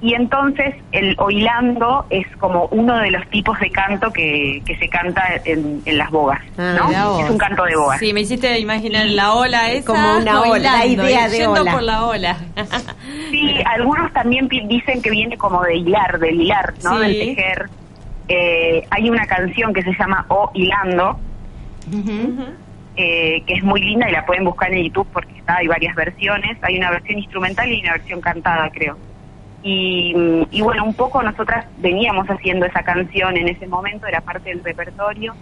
Y entonces el oilando es como uno de los tipos de canto que, que se canta en, en las bogas, Ah, ¿no? Es un canto de bogas. Sí, me hiciste imaginar la ola esa. Como una ola, la idea de yendo ola. por la ola. Sí, algunos también dicen que viene como de hilar, del hilar, ¿no? Sí. Del tejer. Eh, hay una canción que se llama O Hilando, eh, que es muy linda y la pueden buscar en YouTube porque está, hay varias versiones. Hay una versión instrumental y una versión cantada, creo. Y, mm, y bueno, un poco nosotras veníamos haciendo esa canción en ese momento, era parte del repertorio.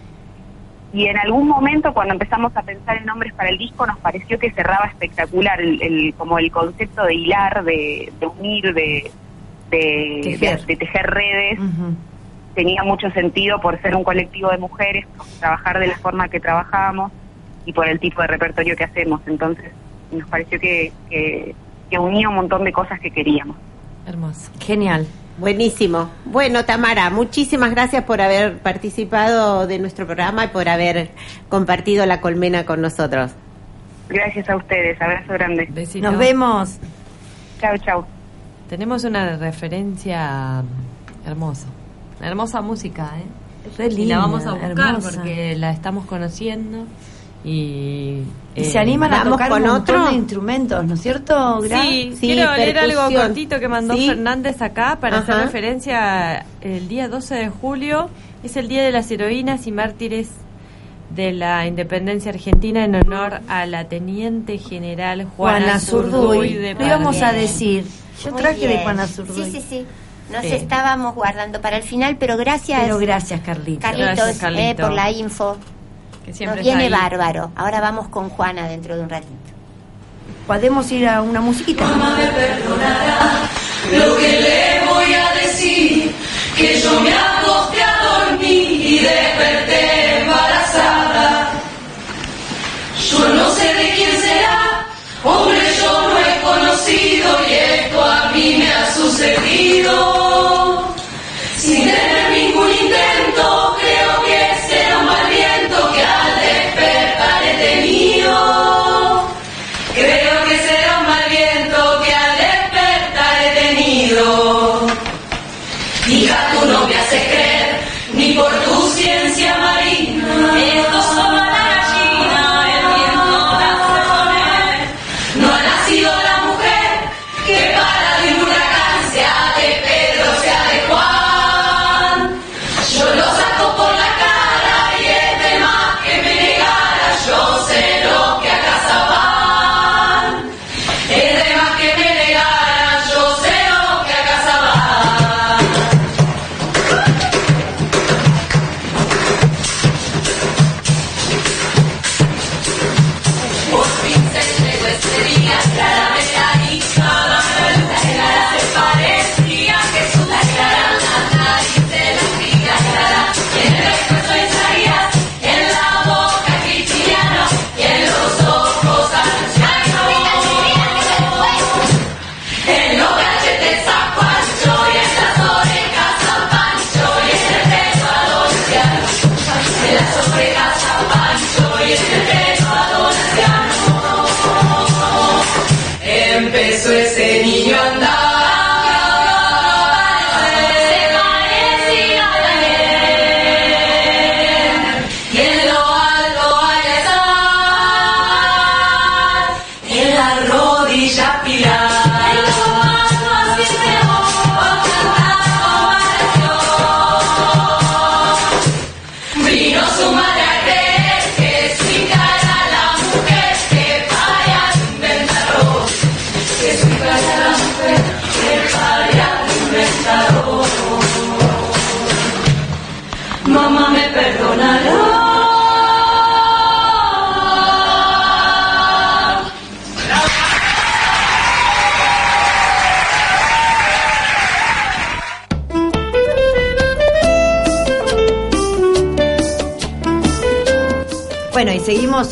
Y en algún momento, cuando empezamos a pensar en nombres para el disco, nos pareció que cerraba espectacular el, el- como el concepto de hilar, de, de unir, de, de, Tejer. de- de tejer redes. Tenía mucho sentido por ser un colectivo de mujeres, por trabajar de la forma que trabajamos y por el tipo de repertorio que hacemos. Entonces, nos pareció que, que, que unía un montón de cosas que queríamos. Hermoso. Genial. Buenísimo. Bueno, Tamara, muchísimas gracias por haber participado de nuestro programa y por haber compartido la colmena con nosotros. Gracias a ustedes, abrazo grande. Besito. Nos vemos. Chao, chao. Tenemos una referencia hermosa. Hermosa música, ¿eh? Re y la linda, vamos a buscar hermosa. porque la estamos conociendo y... Y eh, se animan a ¿vamos tocar con un otro? de instrumentos, ¿no es cierto? Gra? Sí, Sí, quiero leer algo cortito que mandó Sí. Fernández acá para hacer referencia el día 12 de julio. Es el Día de las Heroínas y Mártires de la independencia argentina en honor a la teniente general Juana, Juana Zurduy. de Lo íbamos a decir. Yo traje de. Juana Zurduy. Sí, sí, sí. Nos Sí. estábamos guardando para el final, pero gracias, Pero gracias, Carlitos. Carlitos, Gracias, eh, Carlito. por la info. Que Nos siempre viene está ahí. bárbaro. Ahora vamos con Juana dentro de un ratito. Podemos ir a una musiquita. Lo que le voy a decir, que yo me acosté a dormir y desperté embarazada. Yo no sé de quién será, hombre sucedido. Sin tener ningún intento, creo que será un mal viento que al despertar he tenido. Creo que será un mal viento que al despertar he tenido. Hija, tú no me haces creer, ni por tu ciencia marina.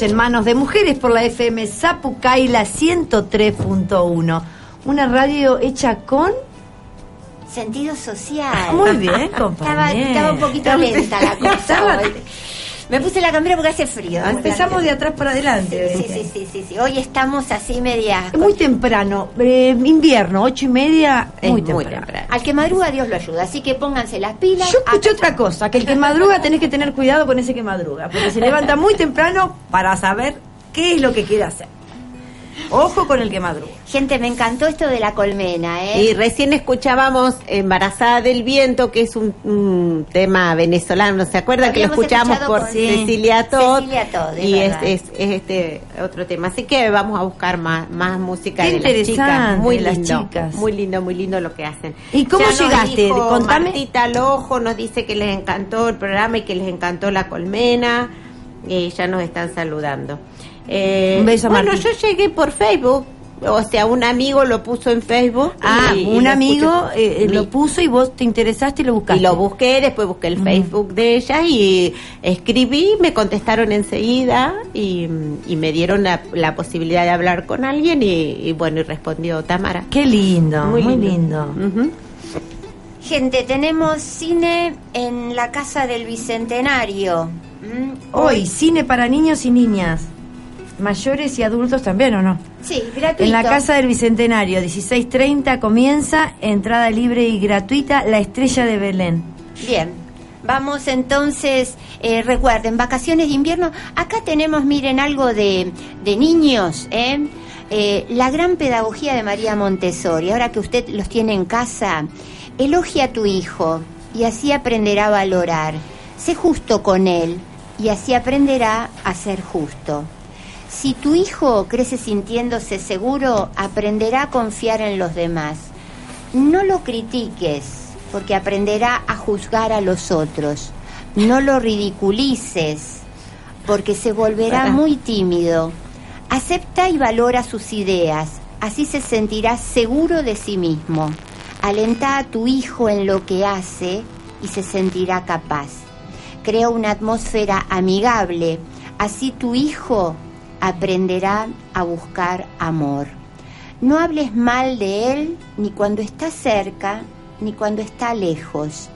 En manos de mujeres por la FM Zapucay, la 103.1. Una radio hecha con... Sentido social. Muy bien, compañera. estaba un poquito lenta la cosa. Estaba-. Me puse la campera porque hace frío. Empezamos de atrás para adelante. Sí, sí, sí, sí, sí. Hoy estamos así media. Muy temprano, eh, invierno, ocho y media, muy temprano. Al que madruga Dios lo ayuda, así que pónganse las pilas. Yo escuché otra cosa, que el que madruga tenés que tener cuidado con ese que madruga, porque se levanta muy temprano para saber qué es lo que quiere hacer. Ojo con el que madruga. Gente, me encantó esto de la colmena, ¿eh? Y recién escuchábamos Embarazada del Viento, que es un, un tema venezolano, ¿se acuerdan que lo escuchamos por con- Cecilia Todd? Cecilia Todd, es y es, verdad. es, es este otro tema. Así que vamos a buscar más, más música Qué de las chicas. Muy las lindo, chicas. muy lindo, muy lindo lo que hacen. ¿Y cómo Ya nos llegaste? dijo Contame. Martita Lojo nos dice que les encantó el programa y que les encantó la colmena. Y ya nos están saludando. Eh, Un beso a Bueno, yo llegué por Facebook. O sea, un amigo lo puso en Facebook. Ah, y- y un lo amigo eh, Mi- lo puso y vos te interesaste y lo buscaste. y lo busqué, después busqué el Facebook de ella y escribí, me contestaron enseguida y, y me dieron la, la posibilidad de hablar con alguien y, y bueno, y respondió Tamara. Qué lindo, muy, Muy lindo. Gente, tenemos cine en la Casa del Bicentenario. ¿Mm? Hoy, cine para niños y niñas. Mayores y adultos también, ¿o no? Sí, gratuito. En la Casa del Bicentenario, 16.30 comienza, entrada libre y gratuita, La Estrella de Belén. Bien. Vamos entonces, eh, recuerden, vacaciones de invierno. Acá tenemos, miren, algo de, de niños, ¿eh? Eh, La gran pedagogía de María Montessori. Ahora que usted los tiene en casa, elogia a tu hijo y así aprenderá a valorar. Sé justo con él, y así aprenderá a ser justo. Si tu hijo crece sintiéndose seguro, aprenderá a confiar en los demás. No lo critiques, porque aprenderá a juzgar a los otros. No lo ridiculices, porque se volverá muy tímido. Acepta y valora sus ideas, así se sentirá seguro de sí mismo. Alenta a tu hijo en lo que hace y se sentirá capaz. Crea una atmósfera amigable, así tu hijo aprenderá a buscar amor. No hables mal de él ni cuando está cerca ni cuando está lejos.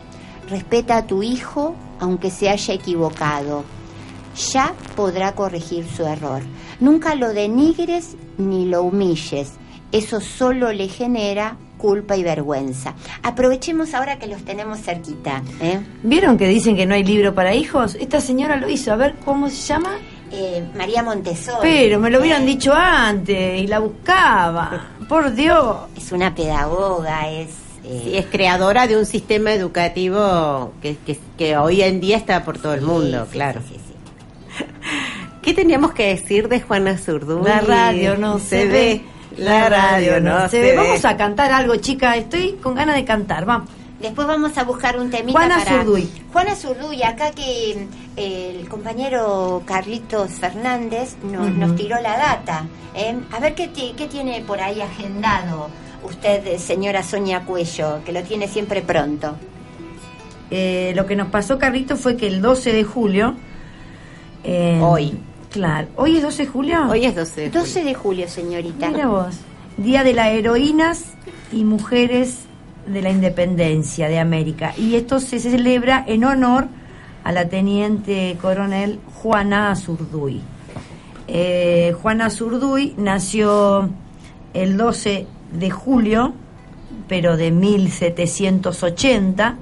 Respeta a tu hijo aunque se haya equivocado. Ya podrá corregir su error. Nunca lo denigres ni lo humilles. Eso solo le genera culpa y vergüenza. Aprovechemos ahora que los tenemos cerquita. ¿eh? ¿Vieron que dicen que no hay libro para hijos? Esta señora lo hizo. A ver, ¿cómo se llama? Eh, María Montessori. Pero me lo hubieran dicho antes y la buscaba. Por Dios. Es una pedagoga, es... eh, Sí, es creadora de un sistema educativo que, que, que hoy en día está por todo el mundo, sí, claro. sí, sí, sí. ¿Qué teníamos que decir de Juana Zurduy? La radio no se ve. La radio no se ve. Vamos a cantar algo, chica. Estoy con ganas de cantar. Vamos. Después vamos a buscar un temita Juana para... Zurduy. Juana Zurduy, acá que eh, el compañero Carlitos Fernández no- Ujú. nos tiró la data. ¿eh? A ver qué, qué tiene por ahí agendado usted, señora Sonia Cuello, que lo tiene siempre pronto. Eh, lo que nos pasó, Carlito, fue que el 12 de julio. eh, Hoy. Claro. ¿Hoy es 12 de julio? Hoy es 12 de julio. 12 de julio, señorita. Mira vos. Día de las heroínas y mujeres de la independencia de América. Y esto se celebra en honor a la teniente coronel Juana Azurduy. Eh, Juana Azurduy nació el 12 de julio, pero de 1780,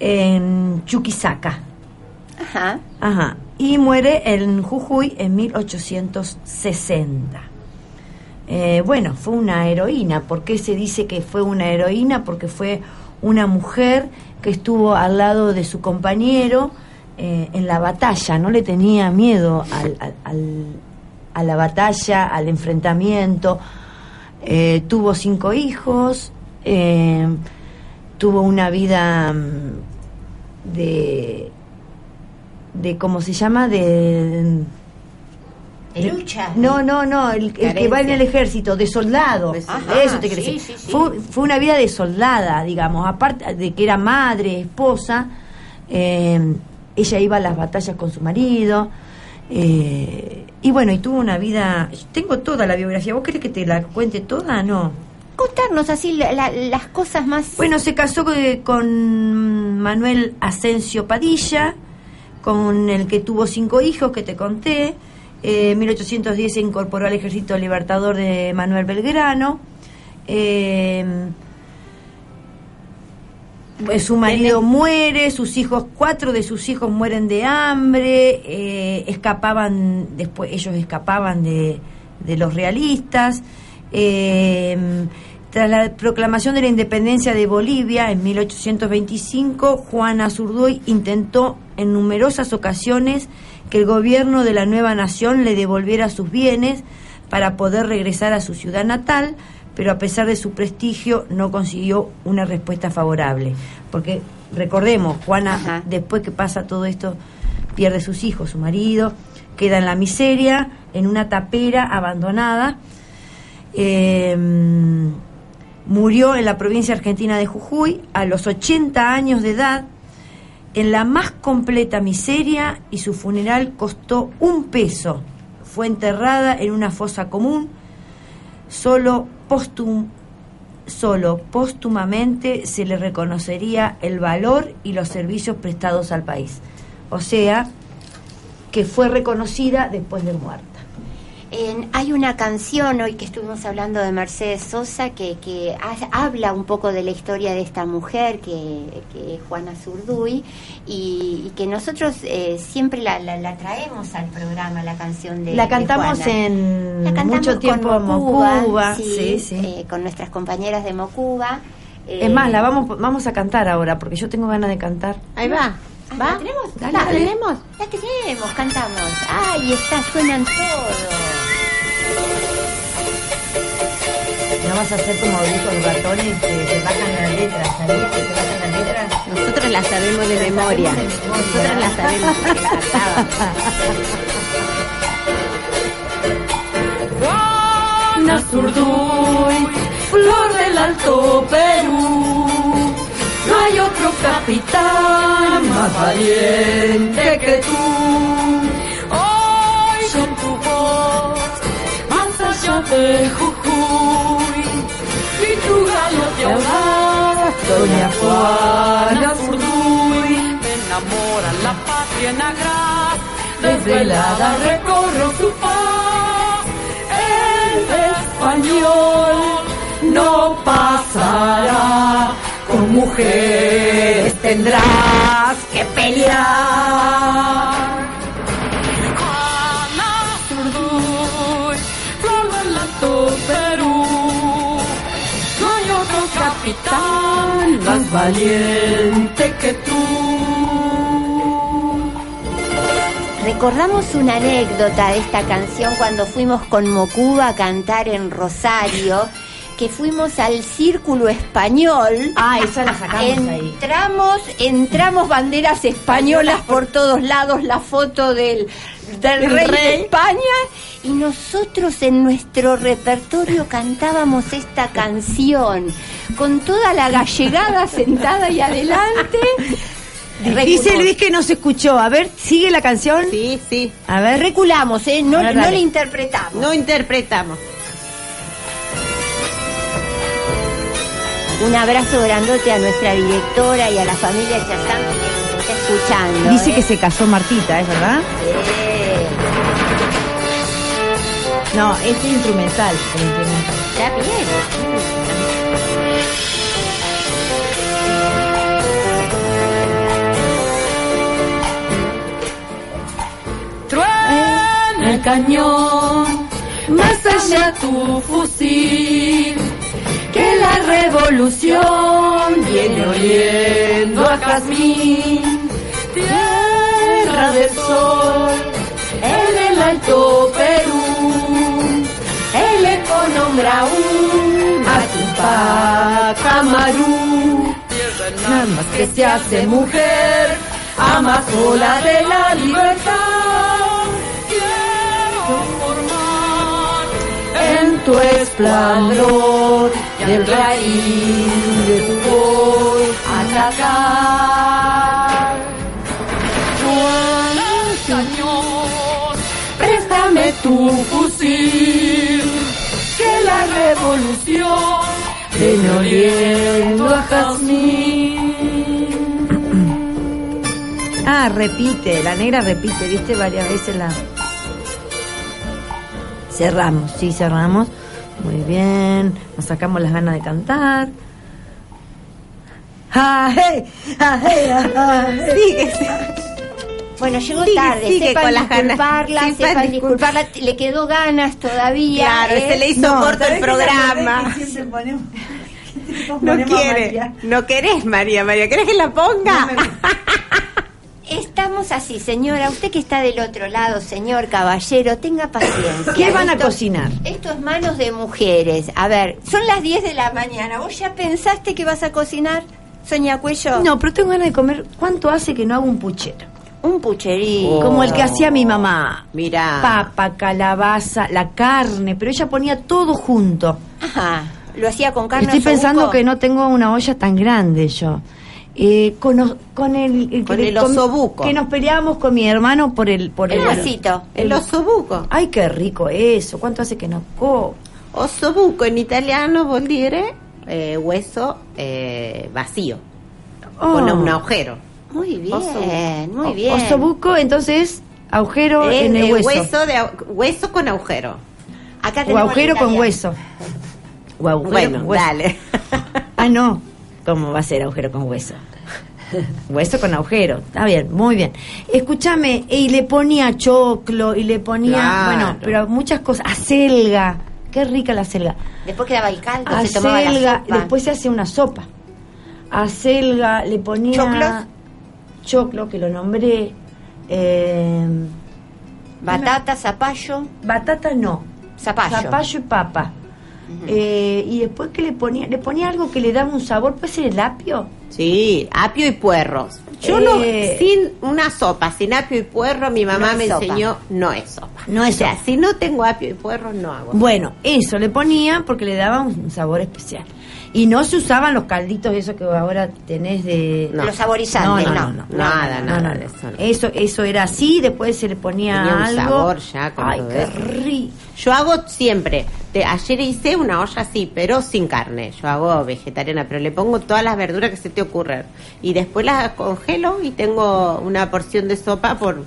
en Chuquisaca. Ajá. Ajá. Y muere en Jujuy en 1860. Eh, bueno, fue una heroína. ¿Por qué se dice que fue una heroína? Porque fue una mujer que estuvo al lado de su compañero eh, en la batalla, no le tenía miedo al- a la batalla, al enfrentamiento. Eh, tuvo cinco hijos, eh, tuvo una vida mm, de de cómo se llama De lucha. no no no el, el que va en el ejército de soldado eso te quiero Sí, decir sí, sí. Fue, fue una vida de soldada digamos aparte de que era madre esposa eh, ella iba a las batallas con su marido eh, y bueno y tuvo una vida tengo toda la biografía vos querés que te la cuente toda no Contarnos así la- la- las cosas más... bueno, se casó con Manuel Asensio Padilla, con el que tuvo cinco hijos que te conté. Eh, En 1810 se incorporó al Ejército Libertador de Manuel Belgrano. Eh, su marido muere, sus hijos, cuatro de sus hijos mueren de hambre, eh, escapaban, después ellos escapaban de, de los realistas. Eh, tras la proclamación de la independencia de Bolivia en 1825, Juana Zurduy intentó en numerosas ocasiones que el gobierno de la nueva nación le devolviera sus bienes para poder regresar a su ciudad natal, pero a pesar de su prestigio no consiguió una respuesta favorable. Porque recordemos, Juana, Ajá. después que pasa todo esto, pierde sus hijos, su marido, queda en la miseria, en una tapera abandonada. Eh, murió en la provincia argentina de Jujuy a los 80 años de edad, en la más completa miseria y su funeral costó un peso. Fue enterrada en una fosa común, solo, solo póstumamente se le reconocería el valor y los servicios prestados al país. O sea, que fue reconocida después de muerta. En- hay una canción hoy que estuvimos hablando de Mercedes Sosa que, que ha- habla un poco de la historia de esta mujer que, que es Juana Zurduy y, y que nosotros eh, siempre la, la- la traemos al programa, la canción de La de cantamos Juana. en La cantamos mucho tiempo con en Mocuba, sí, sí, sí. eh, con nuestras compañeras de Mocuba. Es más, la vamos, vamos a cantar ahora, porque yo tengo ganas de cantar. Ahí va. ¿Va? ¿la tenemos? Dale, ¿La dale. tenemos? La tenemos, cantamos. Ay, está, suenan todos. No vas a hacer como dijo los ratones que se bajan las letras, ¿sabés? Que se bajan las letras. Nosotros la sabemos de memoria. Nosotros la sabemos porque la cantábamos. Juana Zurduy, flor del Alto Perú. No hay otro capitán más valiente que tú. De Jujuy, y tu galope audaz, doña Juana Zurduy. Me enamora la patria en agraz, desvelada recorro su paz. El español no pasará, con mujeres tendrás que pelear. Capitán más valiente que tú. Recordamos una anécdota de esta canción cuando fuimos con Mocuba a cantar en Rosario, que fuimos al Círculo Español. Ah, esa la sacamos ahí. Entramos, entramos banderas españolas por todos lados, la foto del, del rey, rey. de España, y nosotros en nuestro repertorio cantábamos esta canción, con toda la gallegada sentada ahí adelante. Dice Luis que no se escuchó. A ver, ¿sigue la canción? Sí, sí. A ver. Reculamos, ¿eh? No, no le interpretamos. No interpretamos. Un abrazo grandote a nuestra directora y a la familia Chazán que nos está escuchando. Dice ¿eh? que se casó Martita, ¿es verdad? Eh, No, este es instrumental. el instrumental. está bien. Truena el cañón, más allá tu fusil, que la revolución viene oliendo a jazmín, tierra del sol, en el alto Perú, el eco nombra aún a Tupac Amaru, nada más que se hace mujer, amazola de la libertad. Quiero formar en tu esplendor y el raíz de tu voz atacar. Juana Cañón, préstame tu fusil, que la revolución viene oliendo a jazmín. Ah, repite, la negra repite, viste varias veces la. Cerramos, sí, cerramos. Muy bien, nos sacamos las ganas de cantar. ¡Ah, hey! ¡Ah, hey! ¡Ah! Sigue, Bueno, llegó Sigue, tarde, sigue sepan con las ganas. disculparla, Sepan sepan discul- disculparla, le quedó ganas todavía. Claro, ¿eh? se le hizo corto el programa. No No quiere. No querés, María. María, ¿querés que la ponga? Estamos así, señora. Usted que está del otro lado, señor caballero, tenga paciencia. ¿Qué van a Esto- cocinar? Esto es manos de mujeres. A ver, son las 10 de la mañana. ¿Vos ya pensaste que vas a cocinar, Soña Cuello? No, pero tengo ganas de comer. ¿Cuánto hace que no hago un puchero? Un pucherín. Como el que hacía mi mamá. Mira. Papa, calabaza, la carne, pero ella ponía todo junto. Ajá. Lo hacía con carne Estoy pensando que no tengo una olla tan grande yo. Eh, con, o- con el, el Con que, el osobuco. que nos peleábamos con mi hermano por el por El el, vasito. El osobuco. Ay, qué rico eso. ¿Cuánto hace que no como? Osobuco en italiano vuol dire eh, hueso eh, vacío. Con Oh. un agujero. Muy bien, Osobuco. muy bien. Osobuco, entonces, agujero Eh, en el eh, hueso. de, hueso con agujero. Acá O agujero con hueso. O agujero Bueno, con hueso. dale. Ah, no. ¿Cómo va a ser agujero con hueso? Hueso con agujero. Está bien, muy bien. Escúchame, y le ponía choclo, y le ponía, Claro. bueno, pero muchas cosas. Acelga. Qué rica la acelga. Después quedaba el caldo, se tomaba la Acelga, sopa. después se hace una sopa. Acelga, le ponía... ¿Choclos? choclo, que lo nombré. eh, Batata, zapallo, batata no. zapallo. Zapallo y papa. Eh, y después que le ponía, le ponía algo que le daba un sabor, puede ser el apio. Sí, apio y puerros. Yo no, Eh. sin una sopa, sin apio y puerro, mi mamá No me sopa. enseñó, no es sopa. No es o sea, sopa. si no tengo apio y puerro, no hago. Bueno, eso le ponía porque le daba un sabor especial. Y no se usaban los calditos esos que ahora tenés de... No. Los saborizantes, no. Nada, no, nada no, de no. eso no. Eso, eso era así, después se le ponía Tenía un algo. sabor ya con Ay, todo qué eso. rico. Yo hago siempre, de, ayer hice una olla así, pero sin carne. Yo hago vegetariana, pero le pongo todas las verduras que se te ocurran. Y después las congelo y tengo una porción de sopa por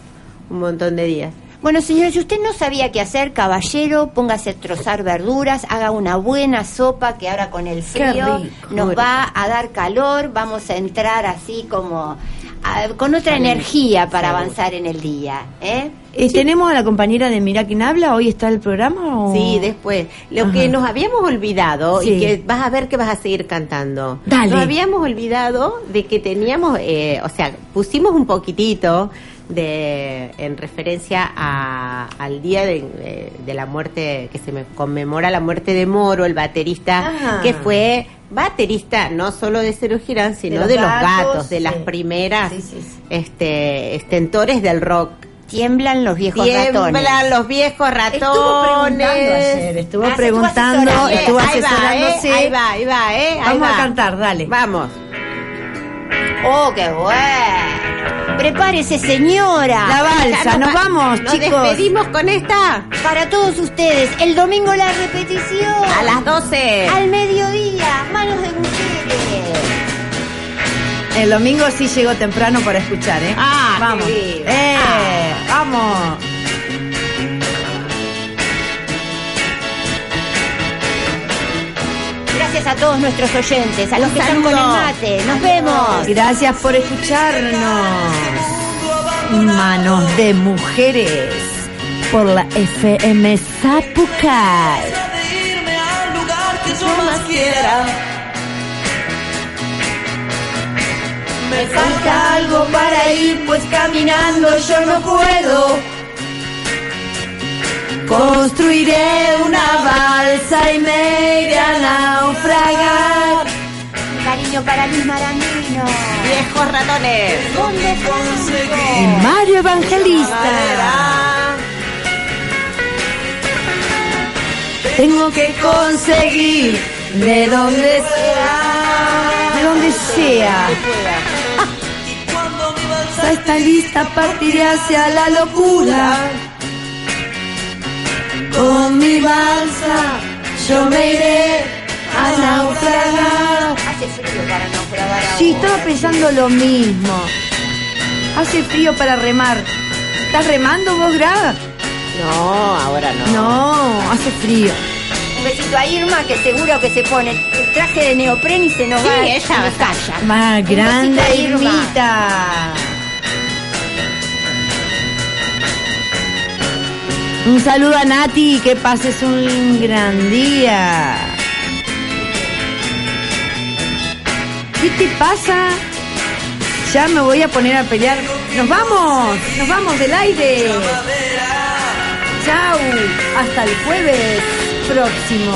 un montón de días. Bueno, señora, si usted no sabía qué hacer, caballero, póngase a trozar verduras, haga una buena sopa que ahora con el frío rico. nos va a dar calor, vamos a entrar así como a- con otra energía para avanzar en el día, ¿eh? Eh, ¿Tenemos a la compañera de Mira quién habla? ¿Hoy está el programa? O... Sí, después. Lo Ajá. que nos habíamos olvidado Sí. y que vas a ver que vas a seguir cantando. Dale. Nos habíamos olvidado de que teníamos, eh, o sea, pusimos un poquitito de en referencia a- al día de, eh, de la muerte que se me conmemora la muerte de Moro, el baterista Ajá. que fue baterista no solo de Cero Girán, sino los de los gatos, gatos, de las sí. primeras Sí, sí, sí. este estentores del rock. Tiemblan los viejos Tiemblan ratones. los viejos ratones. Estuvo preguntando ayer, estuvo Ah, preguntando, asesorando. estuvo ahí va, asesorándose. eh, ahí va, ahí va, eh, ahí Vamos a va. cantar, dale. Vamos. ¡Oh, qué bueno! Prepárese, señora. La balsa, nos va- vamos, nos chicos. despedimos con esta Para todos ustedes, el domingo la repetición. a las 12. Al mediodía, manos de mujeres. El domingo sí llegó temprano para escuchar, ¿eh? Ah, vamos. ¡Eh! Ah. ¡Vamos! Gracias a todos nuestros oyentes, a los que están con el mate. Nos vemos. Gracias por escucharnos. Manos de mujeres por la FM Zapucay. Me Falta algo para ir, pues caminando yo no puedo. Construiré una balsa y me iré a naufragar. Cariño para Luis Marandino. Viejos ratones. ¿Dónde Y conseguí Mario Evangelista. Tengo que conseguir de donde sea, de donde sea. cuando mi balsa Ya está lista, partiré hacia la locura. Con mi balsa yo me iré a naufragar. Hace frío para naufragar Sí, estaba pensando lo mismo. Hace frío para remar. ¿Estás remando vos, Gra? No, ahora no. No, hace frío. Un besito a Irma que seguro que se pone el traje de neopren y se nos Sí, va ella se va a nos estar. calla. Más grande. Irmita. Un saludo a Nati, que pases un gran día. ¿Qué te pasa? Ya me voy a poner a pelear. ¡Nos vamos! ¡Nos vamos del aire! ¡Chao! Hasta el jueves próximo.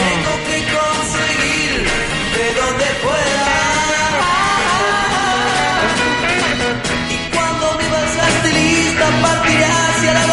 Y cuando balsa esté lista, partiré hacia la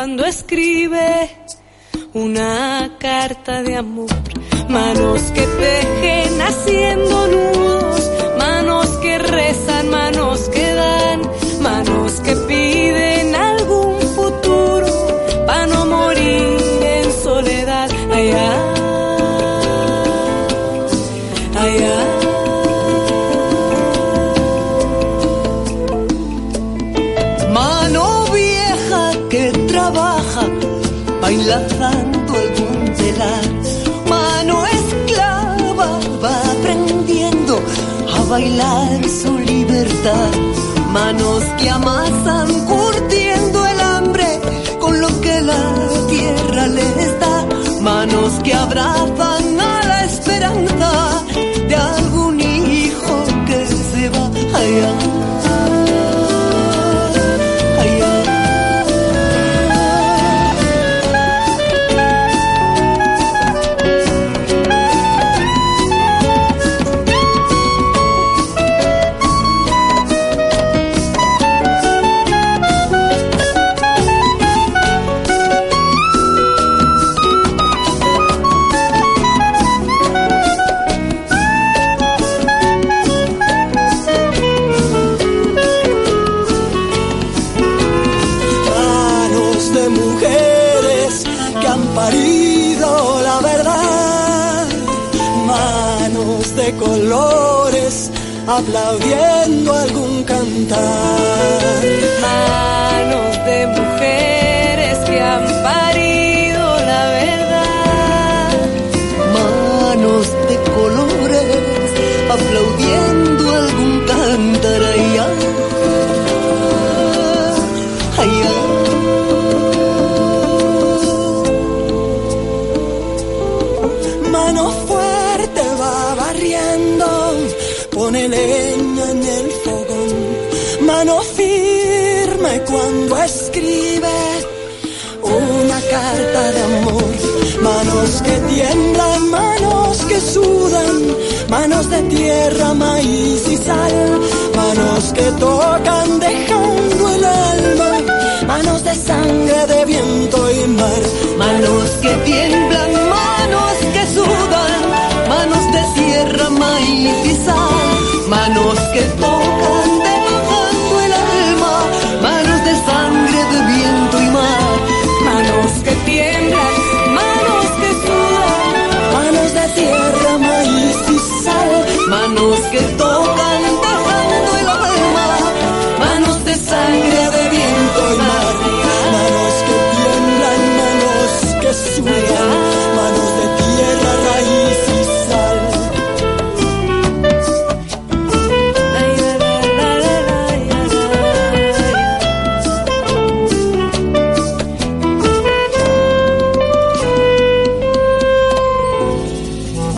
cuando escribe una carta de amor. Manos que tejen haciendo nudos, manos que rezan, manos que dan, manos que piden algún futuro para no morir en soledad. Allá bailar su libertad. Manos que amasan curtiendo el hambre con lo que la tierra les da. Manos que abrazan de tierra, maíz y sal, manos que tocan dejando el alma, manos de sangre, de viento y mar, manos que tiemblan, manos que sudan, manos de tierra, maíz y sal, manos que tocan